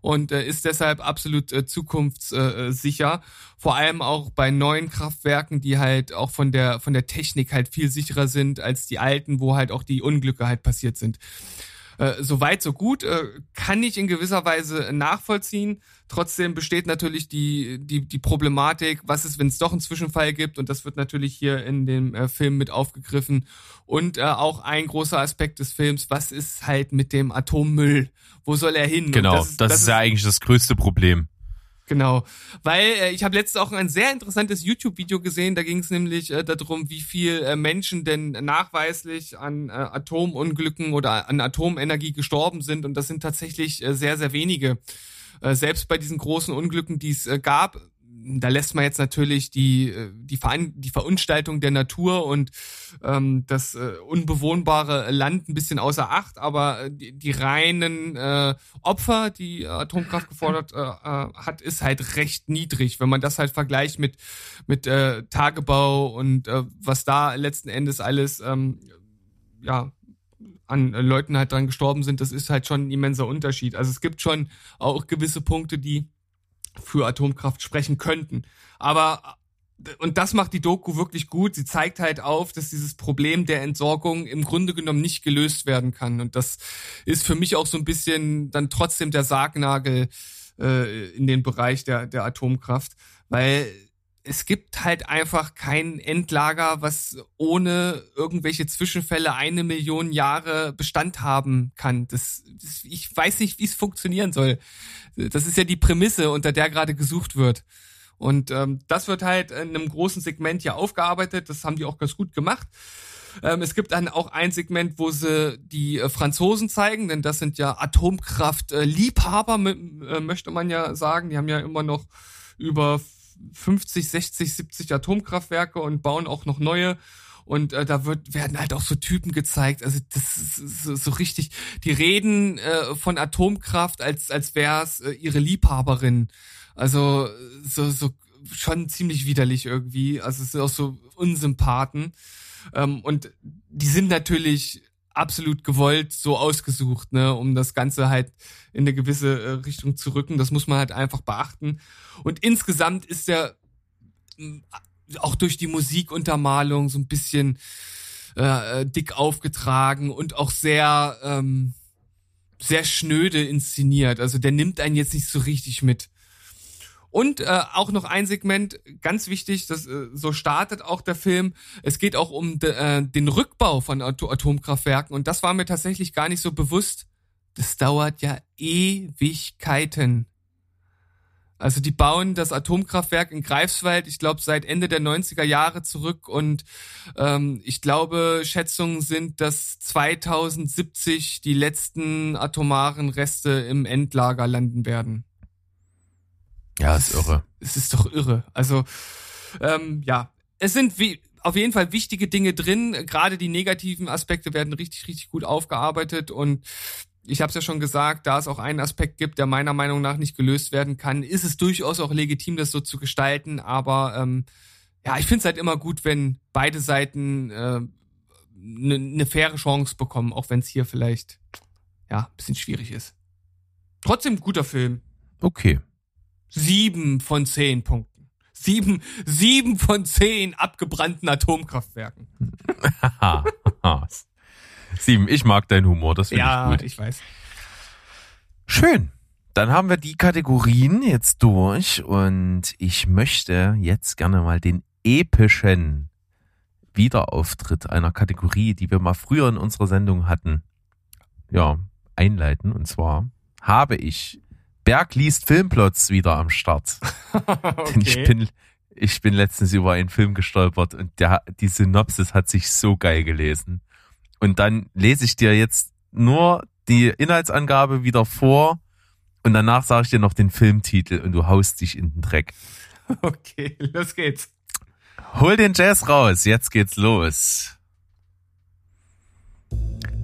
und äh, ist deshalb absolut zukunftssicher. Vor allem auch bei neuen Kraftwerken, die halt auch von der von der Technik halt viel sicherer sind als die alten, wo halt auch die Unglücke halt passiert sind. Äh, so weit, so gut, äh, kann ich in gewisser Weise nachvollziehen. Trotzdem besteht natürlich die, die, die Problematik, was ist, wenn es doch einen Zwischenfall gibt und das wird natürlich hier in dem äh, Film mit aufgegriffen. Und äh, auch ein großer Aspekt des Films, was ist halt mit dem Atommüll? Wo soll er hin? Genau, das, das, das ist ja eigentlich das größte Problem. Genau, weil äh, ich habe letztens auch ein sehr interessantes YouTube-Video gesehen, da ging es nämlich äh, darum, wie viel äh, Menschen denn nachweislich an äh, Atomunglücken oder an Atomenergie gestorben sind. Und das sind tatsächlich äh, sehr, sehr wenige. Äh, selbst bei diesen großen Unglücken, die es äh, gab, da lässt man jetzt natürlich die, äh, die, Veran die Verunstaltung der Natur und ähm, das äh, unbewohnbare Land ein bisschen außer Acht, aber äh, die, die reinen äh, Opfer, die Atomkraft gefordert äh, äh, hat, ist halt recht niedrig, wenn man das halt vergleicht mit, mit äh, Tagebau und äh, was da letzten Endes alles ähm, ja, an Leuten halt dran gestorben sind, das ist halt schon ein immenser Unterschied. Also es gibt schon auch gewisse Punkte, die für Atomkraft sprechen könnten. Aber und das macht die Doku wirklich gut. Sie zeigt halt auf, dass dieses Problem der Entsorgung im Grunde genommen nicht gelöst werden kann. Und das ist für mich auch so ein bisschen dann trotzdem der Sargnagel äh, in den Bereich der, der Atomkraft, weil es gibt halt einfach kein Endlager, was ohne irgendwelche Zwischenfälle eine Million Jahre Bestand haben kann. Das, das ich weiß nicht, wie es funktionieren soll. Das ist ja die Prämisse, unter der gerade gesucht wird. Und ähm, das wird halt in einem großen Segment ja aufgearbeitet. Das haben die auch ganz gut gemacht. Ähm, es gibt dann auch ein Segment, wo sie die äh, Franzosen zeigen, denn das sind ja Atomkraft-Liebhaber, äh, möchte man ja sagen. Die haben ja immer noch über 50, 60, 70 Atomkraftwerke und bauen auch noch neue. Und äh, da wird, werden halt auch so Typen gezeigt. Also das ist so, so richtig. Die reden äh, von Atomkraft, als, als wär's äh, ihre Liebhaberin. Also so, so schon ziemlich widerlich irgendwie. Also es sind auch so Unsympathen. Ähm, und die sind natürlich absolut gewollt so ausgesucht, ne, um das Ganze halt in eine gewisse äh, Richtung zu rücken. Das muss man halt einfach beachten. Und insgesamt ist der äh, auch durch die Musikuntermalung so ein bisschen äh, dick aufgetragen und auch sehr ähm, sehr schnöde inszeniert. Also der nimmt einen jetzt nicht so richtig mit. Und äh, auch noch ein Segment, ganz wichtig, das äh, so startet auch der Film. Es geht auch um de, äh, den Rückbau von At Atomkraftwerken und das war mir tatsächlich gar nicht so bewusst. Das dauert ja Ewigkeiten. Also die bauen das Atomkraftwerk in Greifswald, ich glaube, seit Ende der 90er Jahre zurück und ähm, ich glaube, Schätzungen sind, dass 2070 die letzten atomaren Reste im Endlager landen werden. Ja, ist irre. Es ist doch irre. Also, ähm, ja, es sind wie auf jeden Fall wichtige Dinge drin. Gerade die negativen Aspekte werden richtig, richtig gut aufgearbeitet und ich habe es ja schon gesagt, da es auch einen Aspekt gibt, der meiner Meinung nach nicht gelöst werden kann, ist es durchaus auch legitim, das so zu gestalten. Aber ähm, ja, ich finde es halt immer gut, wenn beide Seiten eine äh, ne, ne faire Chance bekommen, auch wenn es hier vielleicht ja ein bisschen schwierig ist. Trotzdem guter Film. Okay. Sieben von zehn Punkten. Sieben, sieben von zehn abgebrannten Atomkraftwerken. <laughs> sieben, ich mag deinen Humor, das finde ja, ich gut. Ja, ich weiß. Schön. Dann haben wir die Kategorien jetzt durch und ich möchte jetzt gerne mal den epischen Wiederauftritt einer Kategorie, die wir mal früher in unserer Sendung hatten, ja, einleiten. Und zwar habe ich Berg liest Filmplots wieder am Start. okay. <laughs> Denn ich bin, ich bin letztens über einen Film gestolpert und der, die Synopsis hat sich so geil gelesen. Und dann lese ich dir jetzt nur die Inhaltsangabe wieder vor und danach sage ich dir noch den Filmtitel und du haust dich in den Dreck. <laughs> Okay, los geht's. Hol den Jazz raus, jetzt geht's los.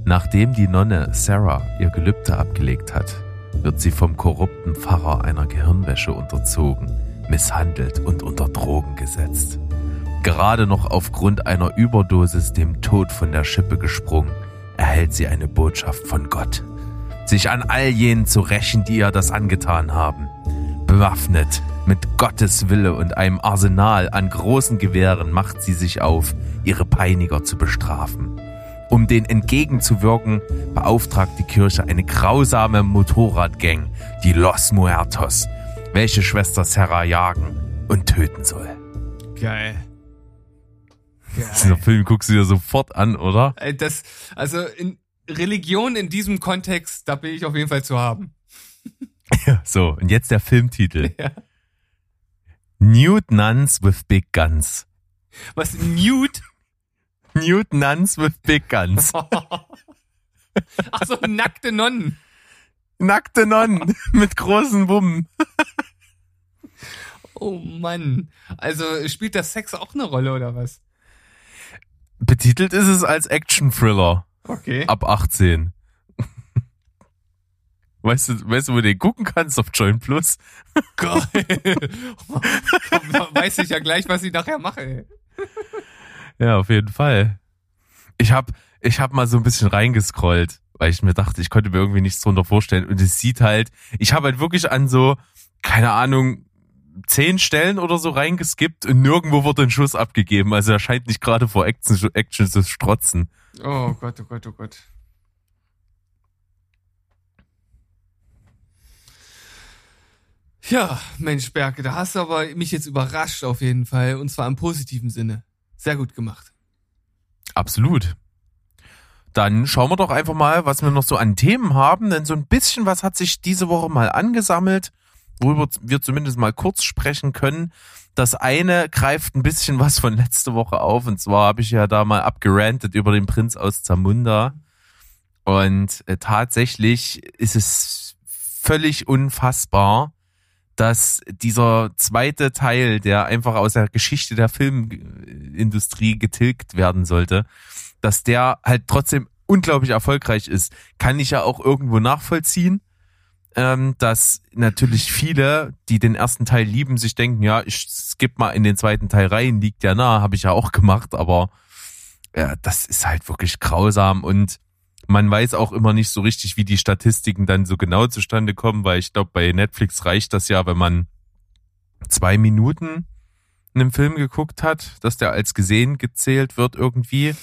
Nachdem die Nonne Sarah ihr Gelübde abgelegt hat, wird sie vom korrupten Pfarrer einer Gehirnwäsche unterzogen, misshandelt und unter Drogen gesetzt. Gerade noch aufgrund einer Überdosis dem Tod von der Schippe gesprungen, erhält sie eine Botschaft von Gott. Sich an all jenen zu rächen, die ihr das angetan haben. Bewaffnet mit Gottes Wille und einem Arsenal an großen Gewehren macht sie sich auf, ihre Peiniger zu bestrafen. Um den entgegenzuwirken, beauftragt die Kirche eine grausame Motorradgang, die Los Muertos, welche Schwester Sarah jagen und töten soll. Geil. <laughs> Dieser Film guckst du dir sofort an, oder? Das, also in Religion in diesem Kontext, da bin ich auf jeden Fall zu haben. <laughs> So, und jetzt der Filmtitel. <laughs> Ja. Nude Nuns with Big Guns. Was Nude? Nude Nuns with Big Guns. <laughs> Ach so, nackte Nonnen. Nackte Nonnen mit großen Wummen. Oh Mann. Also spielt das Sex auch eine Rolle oder was? Betitelt ist es als Action-Thriller. Okay. Ab 18. Weißt du, weißt du, wo du den gucken kannst auf Join Plus? Geil. <laughs> Weiß ich ja gleich, was ich nachher mache. Ja, auf jeden Fall. Ich hab, ich hab mal so ein bisschen reingescrollt, weil ich mir dachte, ich konnte mir irgendwie nichts drunter vorstellen. Und es sieht halt, ich habe halt wirklich an so, keine Ahnung, zehn Stellen oder so reingeskippt und nirgendwo wurde ein Schuss abgegeben. Also er scheint nicht gerade vor Action, Action zu strotzen. Oh Gott, oh Gott, oh Gott. Ja, Mensch, Berke, da hast du aber mich jetzt überrascht auf jeden Fall. Und zwar im positiven Sinne. Sehr gut gemacht. Absolut. Dann schauen wir doch einfach mal, was wir noch so an Themen haben, denn so ein bisschen was hat sich diese Woche mal angesammelt, worüber wir zumindest mal kurz sprechen können. Das eine greift ein bisschen was von letzte Woche auf, und zwar habe ich ja da mal abgerantet über den Prinz aus Zamunda. Und äh, tatsächlich ist es völlig unfassbar, dass dieser zweite Teil, der einfach aus der Geschichte der Filmindustrie getilgt werden sollte, dass der halt trotzdem unglaublich erfolgreich ist, kann ich ja auch irgendwo nachvollziehen. Ähm, dass natürlich viele, die den ersten Teil lieben, sich denken, ja, ich skipp mal in den zweiten Teil rein, liegt ja nah, habe ich ja auch gemacht, aber ja, das ist halt wirklich grausam und man weiß auch immer nicht so richtig, wie die Statistiken dann so genau zustande kommen, weil ich glaube, bei Netflix reicht das ja, wenn man zwei Minuten einen Film geguckt hat, dass der als gesehen gezählt wird irgendwie.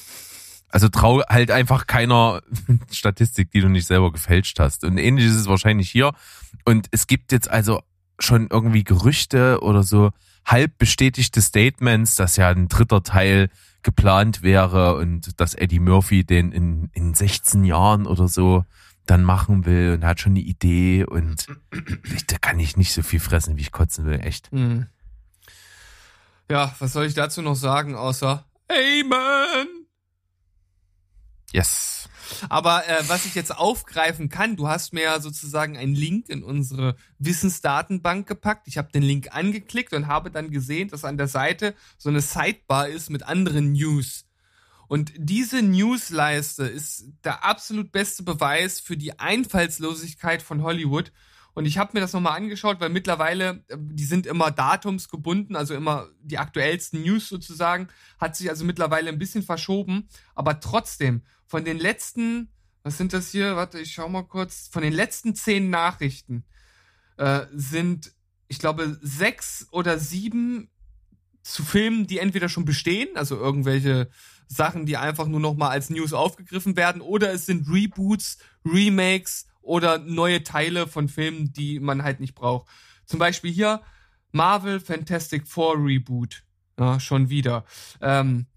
Also trau halt einfach keiner <laughs> Statistik, die du nicht selber gefälscht hast. Und ähnlich ist es wahrscheinlich hier. Und es gibt jetzt also schon irgendwie Gerüchte oder so halb bestätigte Statements, dass ja ein dritter Teil geplant wäre und dass Eddie Murphy den in, in 16 Jahren oder so dann machen will und hat schon eine Idee und <clears throat> ich, da kann ich nicht so viel fressen, wie ich kotzen will, echt. Hm. Ja, was soll ich dazu noch sagen, außer Amen? Yes. Aber äh, was ich jetzt aufgreifen kann, du hast mir ja sozusagen einen Link in unsere Wissensdatenbank gepackt. Ich habe den Link angeklickt und habe dann gesehen, dass an der Seite so eine Sidebar ist mit anderen News. Und diese Newsleiste ist der absolut beste Beweis für die Einfallslosigkeit von Hollywood. Und ich habe mir das nochmal angeschaut, weil mittlerweile, äh, die sind immer datumsgebunden, also immer die aktuellsten News sozusagen, hat sich also mittlerweile ein bisschen verschoben. Aber trotzdem, von den letzten, was sind das hier? Warte, ich schau mal kurz. Von den letzten zehn Nachrichten äh, sind, ich glaube, sechs oder sieben zu Filmen, die entweder schon bestehen, also irgendwelche Sachen, die einfach nur nochmal als News aufgegriffen werden, oder es sind Reboots, Remakes oder neue Teile von Filmen, die man halt nicht braucht. Zum Beispiel hier Marvel Fantastic Four Reboot. Ja, schon wieder. Ähm,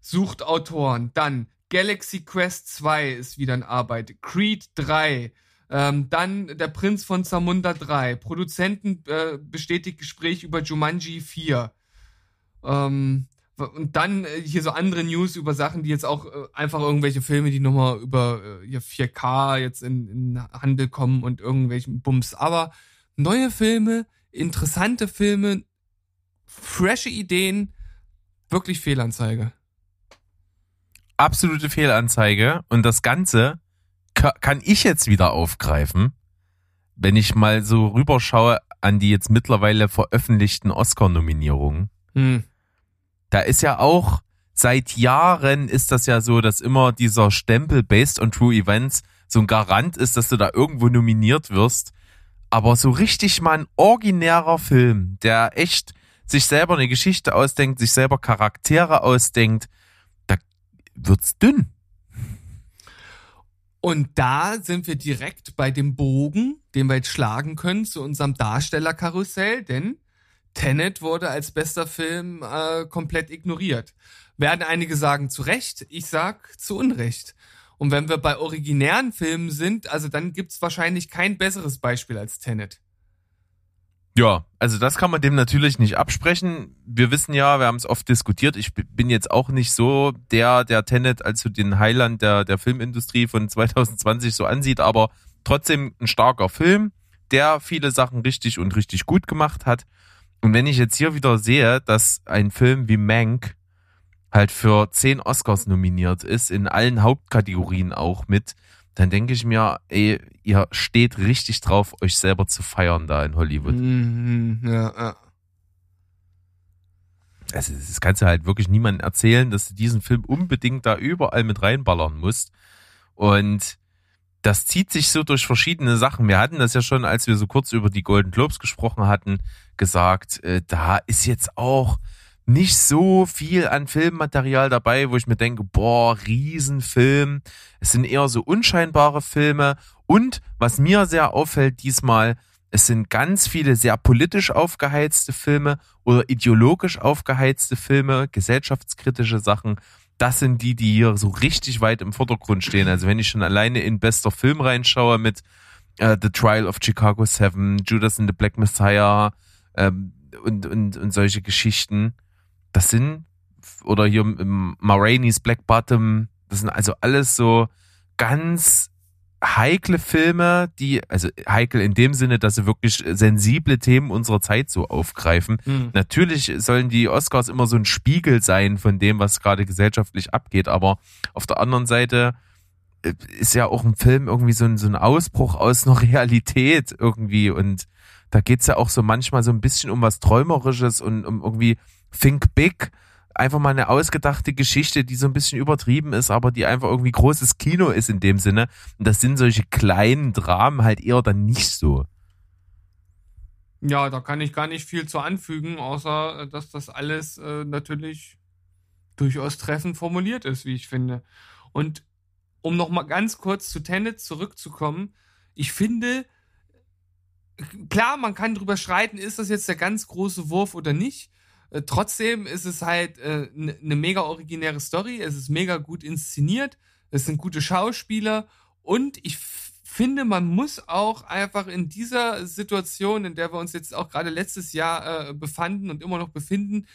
sucht Autoren. Dann Galaxy Quest 2 ist wieder in Arbeit. Creed 3. Ähm, dann Der Prinz von Zamunda 3. Produzenten äh, bestätigt Gespräch über Jumanji 4. Ähm, und dann äh, hier so andere News über Sachen, die jetzt auch äh, einfach irgendwelche Filme, die nochmal über äh, hier 4K jetzt in, in Handel kommen und irgendwelchen Bums. Aber neue Filme, interessante Filme, frische Ideen, wirklich Fehlanzeige. Absolute Fehlanzeige. Und das Ganze ka- kann ich jetzt wieder aufgreifen, wenn ich mal so rüberschaue an die jetzt mittlerweile veröffentlichten Oscar-Nominierungen, Hm. Da ist ja auch seit Jahren ist das ja so, dass immer dieser Stempel based on true events so ein Garant ist, dass du da irgendwo nominiert wirst. Aber so richtig mal ein originärer Film, der echt sich selber eine Geschichte ausdenkt, sich selber Charaktere ausdenkt, da wird's dünn. Und da sind wir direkt bei dem Bogen, den wir jetzt schlagen können zu unserem Darstellerkarussell, denn Tenet wurde als bester Film äh, komplett ignoriert. Werden einige sagen zu Recht, ich sag zu Unrecht. Und wenn wir bei originären Filmen sind, also dann gibt's wahrscheinlich kein besseres Beispiel als Tenet. Ja, also das kann man dem natürlich nicht absprechen. Wir wissen ja, wir haben es oft diskutiert. Ich bin jetzt auch nicht so der, der Tenet als so den Heiland der, der Filmindustrie von <laughs> 2020 so ansieht, aber trotzdem ein starker Film, der viele Sachen richtig und richtig gut gemacht hat. Und wenn ich jetzt hier wieder sehe, dass ein Film wie Mank halt für zehn Oscars nominiert ist, in allen Hauptkategorien auch mit, dann denke ich mir, ey, ihr steht richtig drauf, euch selber zu feiern da in Hollywood. Mhm, ja, ja. also das kannst du halt wirklich niemandem erzählen, dass du diesen Film unbedingt da überall mit reinballern musst. Und das zieht sich so durch verschiedene Sachen. Wir hatten das ja schon, als wir so kurz über die Golden Globes gesprochen hatten, gesagt, äh, da ist jetzt auch nicht so viel an Filmmaterial dabei, wo ich mir denke, boah, Riesenfilm. Es sind eher so unscheinbare Filme. Und was mir sehr auffällt diesmal, es sind ganz viele sehr politisch aufgeheizte Filme oder ideologisch aufgeheizte Filme, gesellschaftskritische Sachen. Das sind die, die hier so richtig weit im Vordergrund stehen. Also wenn ich schon alleine in bester Film reinschaue mit äh, The Trial of Chicago 7, Judas and the Black Messiah ähm, und, und, und solche Geschichten, das sind, oder hier ähm, Ma Rainey's Black Bottom, das sind also alles so ganz heikle Filme, die, also heikel in dem Sinne, dass sie wirklich sensible Themen unserer Zeit so aufgreifen. Hm. Natürlich sollen die Oscars immer so ein Spiegel sein von dem, was gerade gesellschaftlich abgeht, aber auf der anderen Seite äh, ist ja auch ein Film irgendwie so ein, so ein Ausbruch aus einer <laughs> Realität irgendwie und da geht's ja auch so manchmal so ein bisschen um was Träumerisches und um irgendwie Think Big, einfach mal eine ausgedachte Geschichte, die so ein bisschen übertrieben ist, aber die einfach irgendwie großes Kino ist in dem Sinne. Und das sind solche kleinen Dramen halt eher dann nicht so. Ja, da kann ich gar nicht viel zu anfügen, außer äh, dass das alles äh, natürlich durchaus treffend formuliert ist, wie ich finde. Und um noch mal ganz kurz zu Tenet zurückzukommen, ich finde, klar, man kann drüber streiten, ist das jetzt der ganz große Wurf oder nicht. Äh, trotzdem ist es halt eine äh, ne- ne mega originäre Story, es ist mega gut inszeniert, es sind gute Schauspieler. Und ich finde, man muss auch einfach in dieser Situation, in der wir uns jetzt auch gerade letztes Jahr äh, befanden und immer noch befinden,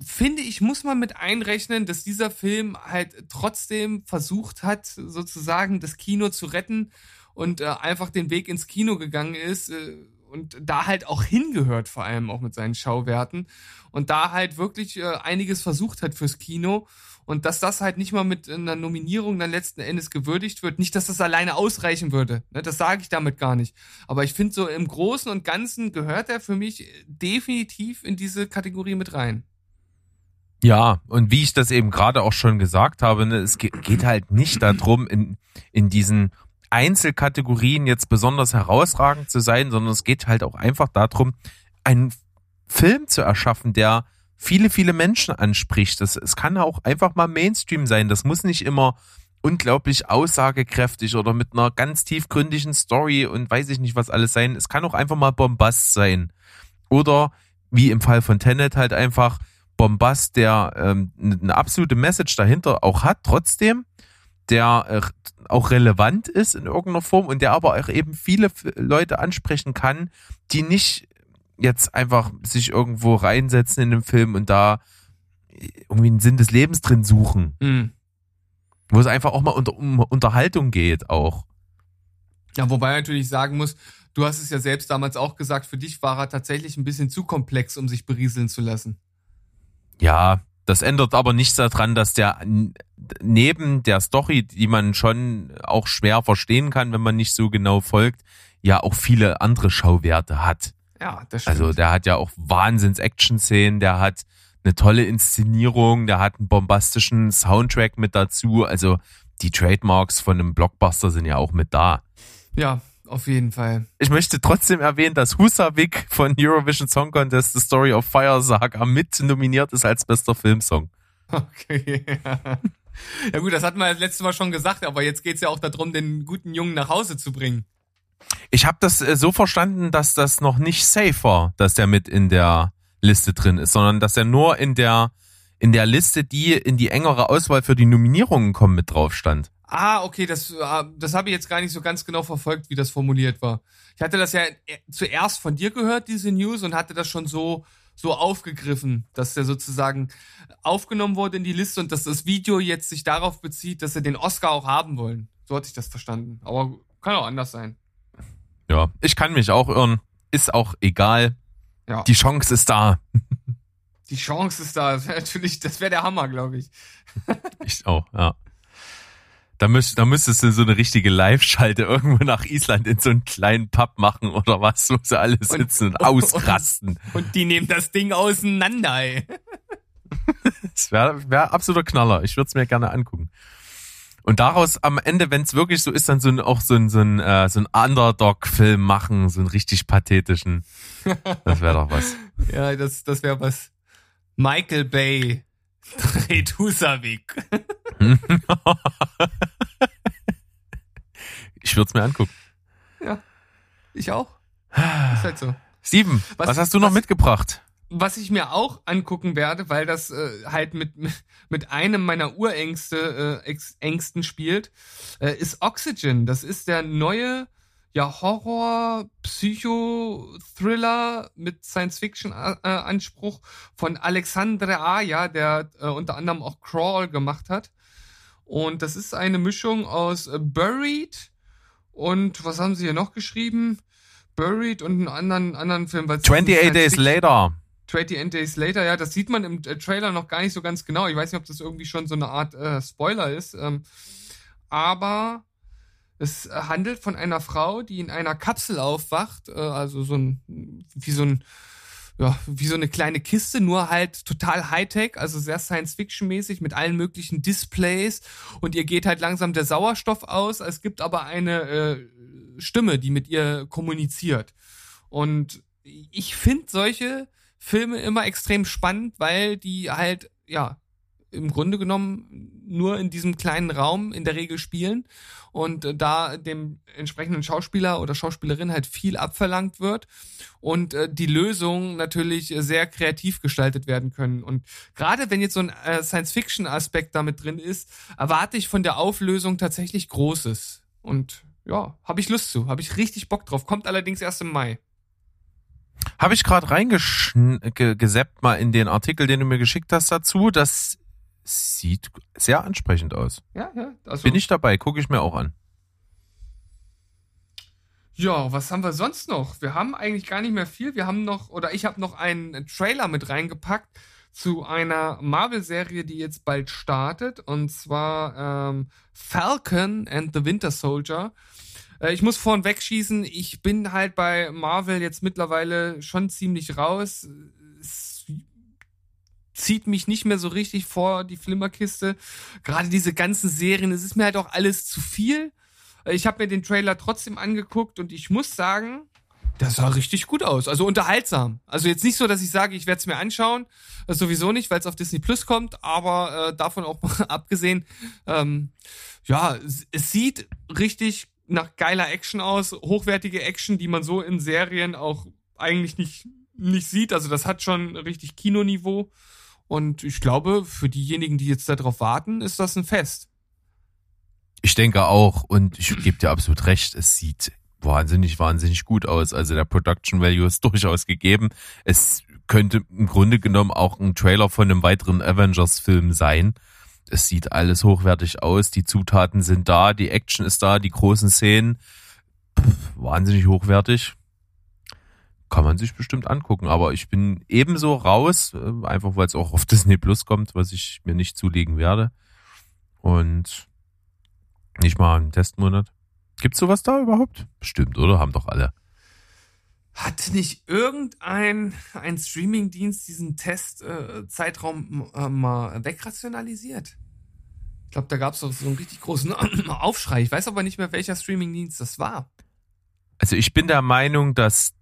finde ich, muss man mit einrechnen, dass dieser Film halt trotzdem versucht hat, sozusagen das Kino zu retten und äh, einfach den Weg ins Kino gegangen ist äh, und da halt auch hingehört, vor allem auch mit seinen Schauwerten und da halt wirklich äh, einiges versucht hat fürs Kino und dass das halt nicht mal mit einer Nominierung dann letzten Endes gewürdigt wird. Nicht, dass das alleine ausreichen würde, ne? das sage ich damit gar nicht. Aber ich finde so im Großen und Ganzen gehört er für mich definitiv in diese Kategorie mit rein. Ja, und wie ich das eben gerade auch schon gesagt habe, ne, es ge- geht halt nicht darum, in, in diesen Einzelkategorien jetzt besonders herausragend zu sein, sondern es geht halt auch einfach darum, einen Film zu erschaffen, der viele, viele Menschen anspricht. Das, es kann auch einfach mal Mainstream sein. Das muss nicht immer unglaublich aussagekräftig oder mit einer ganz tiefgründigen Story und weiß ich nicht was alles sein. Es kann auch einfach mal Bombast sein. Oder wie im Fall von Tenet halt einfach Bombast, der ähm, eine absolute Message dahinter auch hat, trotzdem, der äh, auch relevant ist in irgendeiner Form und der aber auch eben viele Leute ansprechen kann, die nicht jetzt einfach sich irgendwo reinsetzen in den Film und da irgendwie einen Sinn des Lebens drin suchen, Mhm. wo es einfach auch mal unter, um Unterhaltung geht auch. Ja, wobei ich natürlich sagen muss, du hast es ja selbst damals auch gesagt, für dich war er tatsächlich ein bisschen zu komplex, um sich berieseln zu lassen. Ja, Das ändert aber nichts daran, dass der neben der Story, die man schon auch schwer verstehen kann, wenn man nicht so genau folgt, ja auch viele andere Schauwerte hat. Ja, das stimmt. Also der hat ja auch Wahnsinns-Action-Szenen, der hat eine tolle Inszenierung, der hat einen bombastischen Soundtrack mit dazu. Also die Trademarks von einem Blockbuster sind ja auch mit da. ja, auf jeden Fall. Ich möchte trotzdem erwähnen, dass Husavik von Eurovision Song Contest The Story of Fire Saga mit nominiert ist als bester Filmsong. Okay. Ja gut, das hatten wir das letzte Mal schon gesagt, aber jetzt geht's ja auch darum, den guten Jungen nach Hause zu bringen. Ich habe das äh, so verstanden, dass das noch nicht safe war, dass der mit in der Liste drin ist, sondern dass er nur in der in der Liste, die in die engere Auswahl für die Nominierungen kommen, mit drauf stand. Ah, okay, das, ah, das habe ich jetzt gar nicht so ganz genau verfolgt, wie das formuliert war. Ich hatte das ja äh, zuerst von dir gehört, diese News, und hatte das schon so, so aufgegriffen, dass der sozusagen aufgenommen wurde in die Liste und dass das Video jetzt sich darauf bezieht, dass sie den Oscar auch haben wollen. So hatte ich das verstanden. Aber kann auch anders sein. Ja, ich kann mich auch irren. Ist auch egal. Ja. Die Chance ist da. Die Chance ist da. Das wäre natürlich, das wäre der Hammer, glaube ich. Ich auch, ja. Da, müsst, da müsstest du so eine richtige Live-Schalte irgendwo nach Island in so einen kleinen Pub machen oder was, wo sie alle sitzen und, <laughs> und- ausrasten. Und die nehmen das Ding auseinander, ey. <laughs> Das wäre wär absoluter Knaller. Ich würde es mir gerne angucken. Und daraus am Ende, wenn es wirklich so ist, dann so ein, auch so ein, so ein, äh, so ein Underdog-Film machen, so einen richtig pathetischen. Das wäre doch was. <laughs> Ja, das, das wäre was. Michael Bay dreht Husavik. Ich würde es mir angucken. Ja, ich auch. Ist halt so. Steven, was, Was- hast du noch was- mitgebracht? Was ich mir auch angucken werde, weil das äh, halt mit, mit einem meiner Urängste äh, Ängsten spielt, äh, ist Oxygen. Das ist der neue ja, Horror, Psycho, Thriller mit Science-Fiction-Anspruch von Alexandre Aya, der äh, unter anderem auch Crawl gemacht hat. Und das ist eine Mischung aus äh, Buried und was haben sie hier noch geschrieben? Buried und einen anderen, anderen Film. weil es ist ein 28 Days Science-Fiction- Later. 28 Days Later, ja, das sieht man im äh, Trailer noch gar nicht so ganz genau. Ich weiß nicht, ob das irgendwie schon so eine Art äh, Spoiler ist. Ähm, aber es handelt von einer Frau, die in einer Kapsel aufwacht, äh, also so ein, wie so ein, ja, wie so eine kleine Kiste, nur halt total Hightech, also sehr Science-Fiction-mäßig mit allen möglichen Displays und ihr geht halt langsam der Sauerstoff aus. Es gibt aber eine äh, Stimme, die mit ihr kommuniziert. Und ich finde solche Filme immer extrem spannend, weil die halt, ja, im Grunde genommen nur in diesem kleinen Raum in der Regel spielen und äh, da dem entsprechenden Schauspieler oder Schauspielerin halt viel abverlangt wird und äh, die Lösungen natürlich sehr kreativ gestaltet werden können. Und gerade wenn jetzt so ein äh, Science-Fiction-Aspekt damit drin ist, erwarte ich von der Auflösung tatsächlich Großes. Und ja, habe ich Lust zu, habe ich richtig Bock drauf. Kommt allerdings erst im Mai. Habe ich gerade reingeseppt mal in den Artikel, den du mir geschickt hast dazu. Das sieht sehr ansprechend aus. Ja, ja. Also, Bin ich dabei, gucke ich mir auch an. Ja, was haben wir sonst noch? Wir haben eigentlich gar nicht mehr viel. Wir haben noch, oder ich habe noch einen Trailer mit reingepackt zu einer Marvel-Serie, die jetzt bald startet. Und zwar ähm, Falcon and the Winter Soldier. Äh, ich muss vorn wegschießen. Ich bin halt bei Marvel jetzt mittlerweile schon ziemlich raus. Es zieht mich nicht mehr so richtig vor die Flimmerkiste. Gerade diese ganzen Serien, es ist mir halt auch alles zu viel. Ich habe mir den Trailer trotzdem angeguckt und ich muss sagen, das sah richtig gut aus. Also unterhaltsam. Also jetzt nicht so, dass ich sage, ich werde es mir anschauen. Das sowieso nicht, weil es auf Disney Plus kommt. Aber äh, davon auch mal <laughs> abgesehen, ähm, ja, es sieht richtig nach geiler Action aus. Hochwertige Action, die man so in Serien auch eigentlich nicht, nicht sieht. Also das hat schon richtig Kinoniveau. Und ich glaube, für diejenigen, die jetzt darauf warten, ist das ein Fest. Ich denke auch und ich gebe dir absolut recht, es sieht wahnsinnig, wahnsinnig gut aus. Also der Production Value ist <laughs> durchaus gegeben. Es könnte im Grunde genommen auch ein Trailer von einem weiteren Avengers-Film sein. Es sieht alles hochwertig aus, die Zutaten sind da, die Action ist da, die großen Szenen, pff, wahnsinnig hochwertig. Kann man sich bestimmt angucken. Aber ich bin ebenso raus, äh, einfach weil es auch auf <laughs> Disney Plus kommt, was ich mir nicht zulegen werde. Und nicht mal einen Testmonat. Gibt's sowas da überhaupt? Bestimmt, oder? Haben doch alle. Hat nicht irgendein ein Streamingdienst diesen Testzeitraum äh, mal wegrationalisiert? Ich glaube, da gab es doch so einen richtig großen <clears throat> Aufschrei. Ich weiß aber nicht mehr, welcher Streamingdienst das war. Also ich bin der Meinung, dass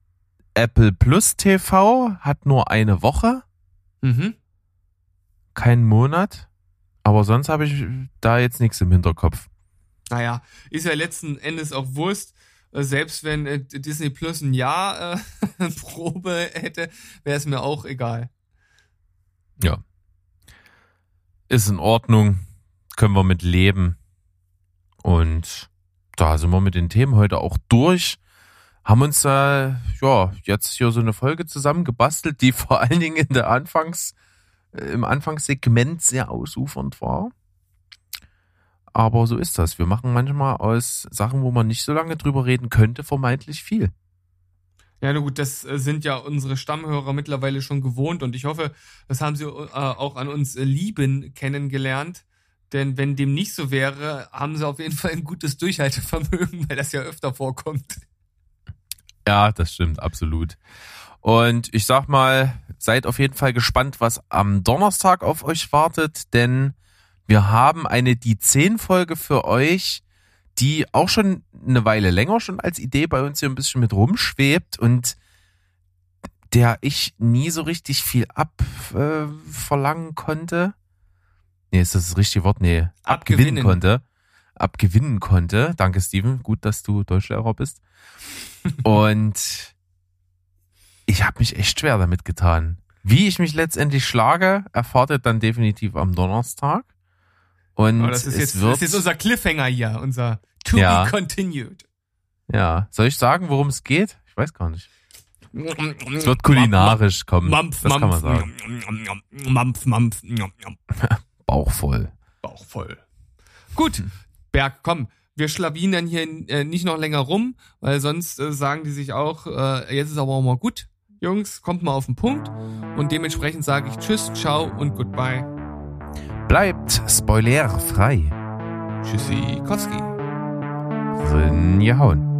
Apple Plus TV hat nur eine Woche, Mhm. keinen Monat. Aber sonst habe ich da jetzt nichts im Hinterkopf. Naja, ist ja letzten Endes auch Wurst. Äh, Selbst wenn äh, Disney Plus ein Jahr äh, <laughs> Probe hätte, wäre es mir auch egal. Ja. Ist in Ordnung. Können wir mit leben. Und da sind wir mit den Themen heute auch durch. Haben uns äh, ja jetzt hier so eine Folge zusammengebastelt, die <laughs> vor allen Dingen in der Anfangs, äh, im Anfangssegment sehr ausufernd war. Aber so ist das. Wir machen manchmal aus Sachen, wo man nicht so lange drüber reden könnte, vermeintlich viel. Ja, na gut, das äh, sind ja unsere Stammhörer mittlerweile schon gewohnt und ich hoffe, das haben sie äh, auch an uns äh, lieben kennengelernt. Denn wenn dem nicht so wäre, haben sie auf jeden Fall ein gutes Durchhaltevermögen, <laughs> weil das ja öfter vorkommt. Ja, das stimmt, absolut. Und ich sag mal, seid auf jeden Fall gespannt, was am Donnerstag auf euch wartet, denn wir haben eine die 10 Folge für euch, die auch schon eine Weile länger schon als Idee bei uns hier ein bisschen mit rumschwebt und der ich nie so richtig viel abverlangen äh, verlangen konnte. Nee, ist das das richtige Wort? Nee, abgewinnen, Abgewinnen. konnte. Abgewinnen konnte. Danke, Steven. Gut, dass du Deutschlehrer bist. Und ich habe mich echt schwer damit getan. Wie ich mich letztendlich schlage, erfahrt ihr dann definitiv am Donnerstag. Und Aber das ist, es jetzt, wird, das ist jetzt unser Cliffhanger hier, unser To Ja. be continued. ja, soll ich sagen, worum es geht? Ich weiß gar nicht. Es wird kulinarisch kommen. Mampf, das kann man Mampf, sagen. Mampf, Mampf, Mampf, <laughs> Bauch voll. Bauch voll. Gut, Berg, komm, wir schlawinern hier äh, nicht noch länger rum, weil sonst äh, sagen die sich auch, äh, jetzt ist aber auch mal gut. Jungs, kommt mal auf den Punkt. Und dementsprechend sage ich Tschüss, Ciao und Goodbye. Bleibt spoilerfrei. Tschüssi, Koski. Rinjahauen.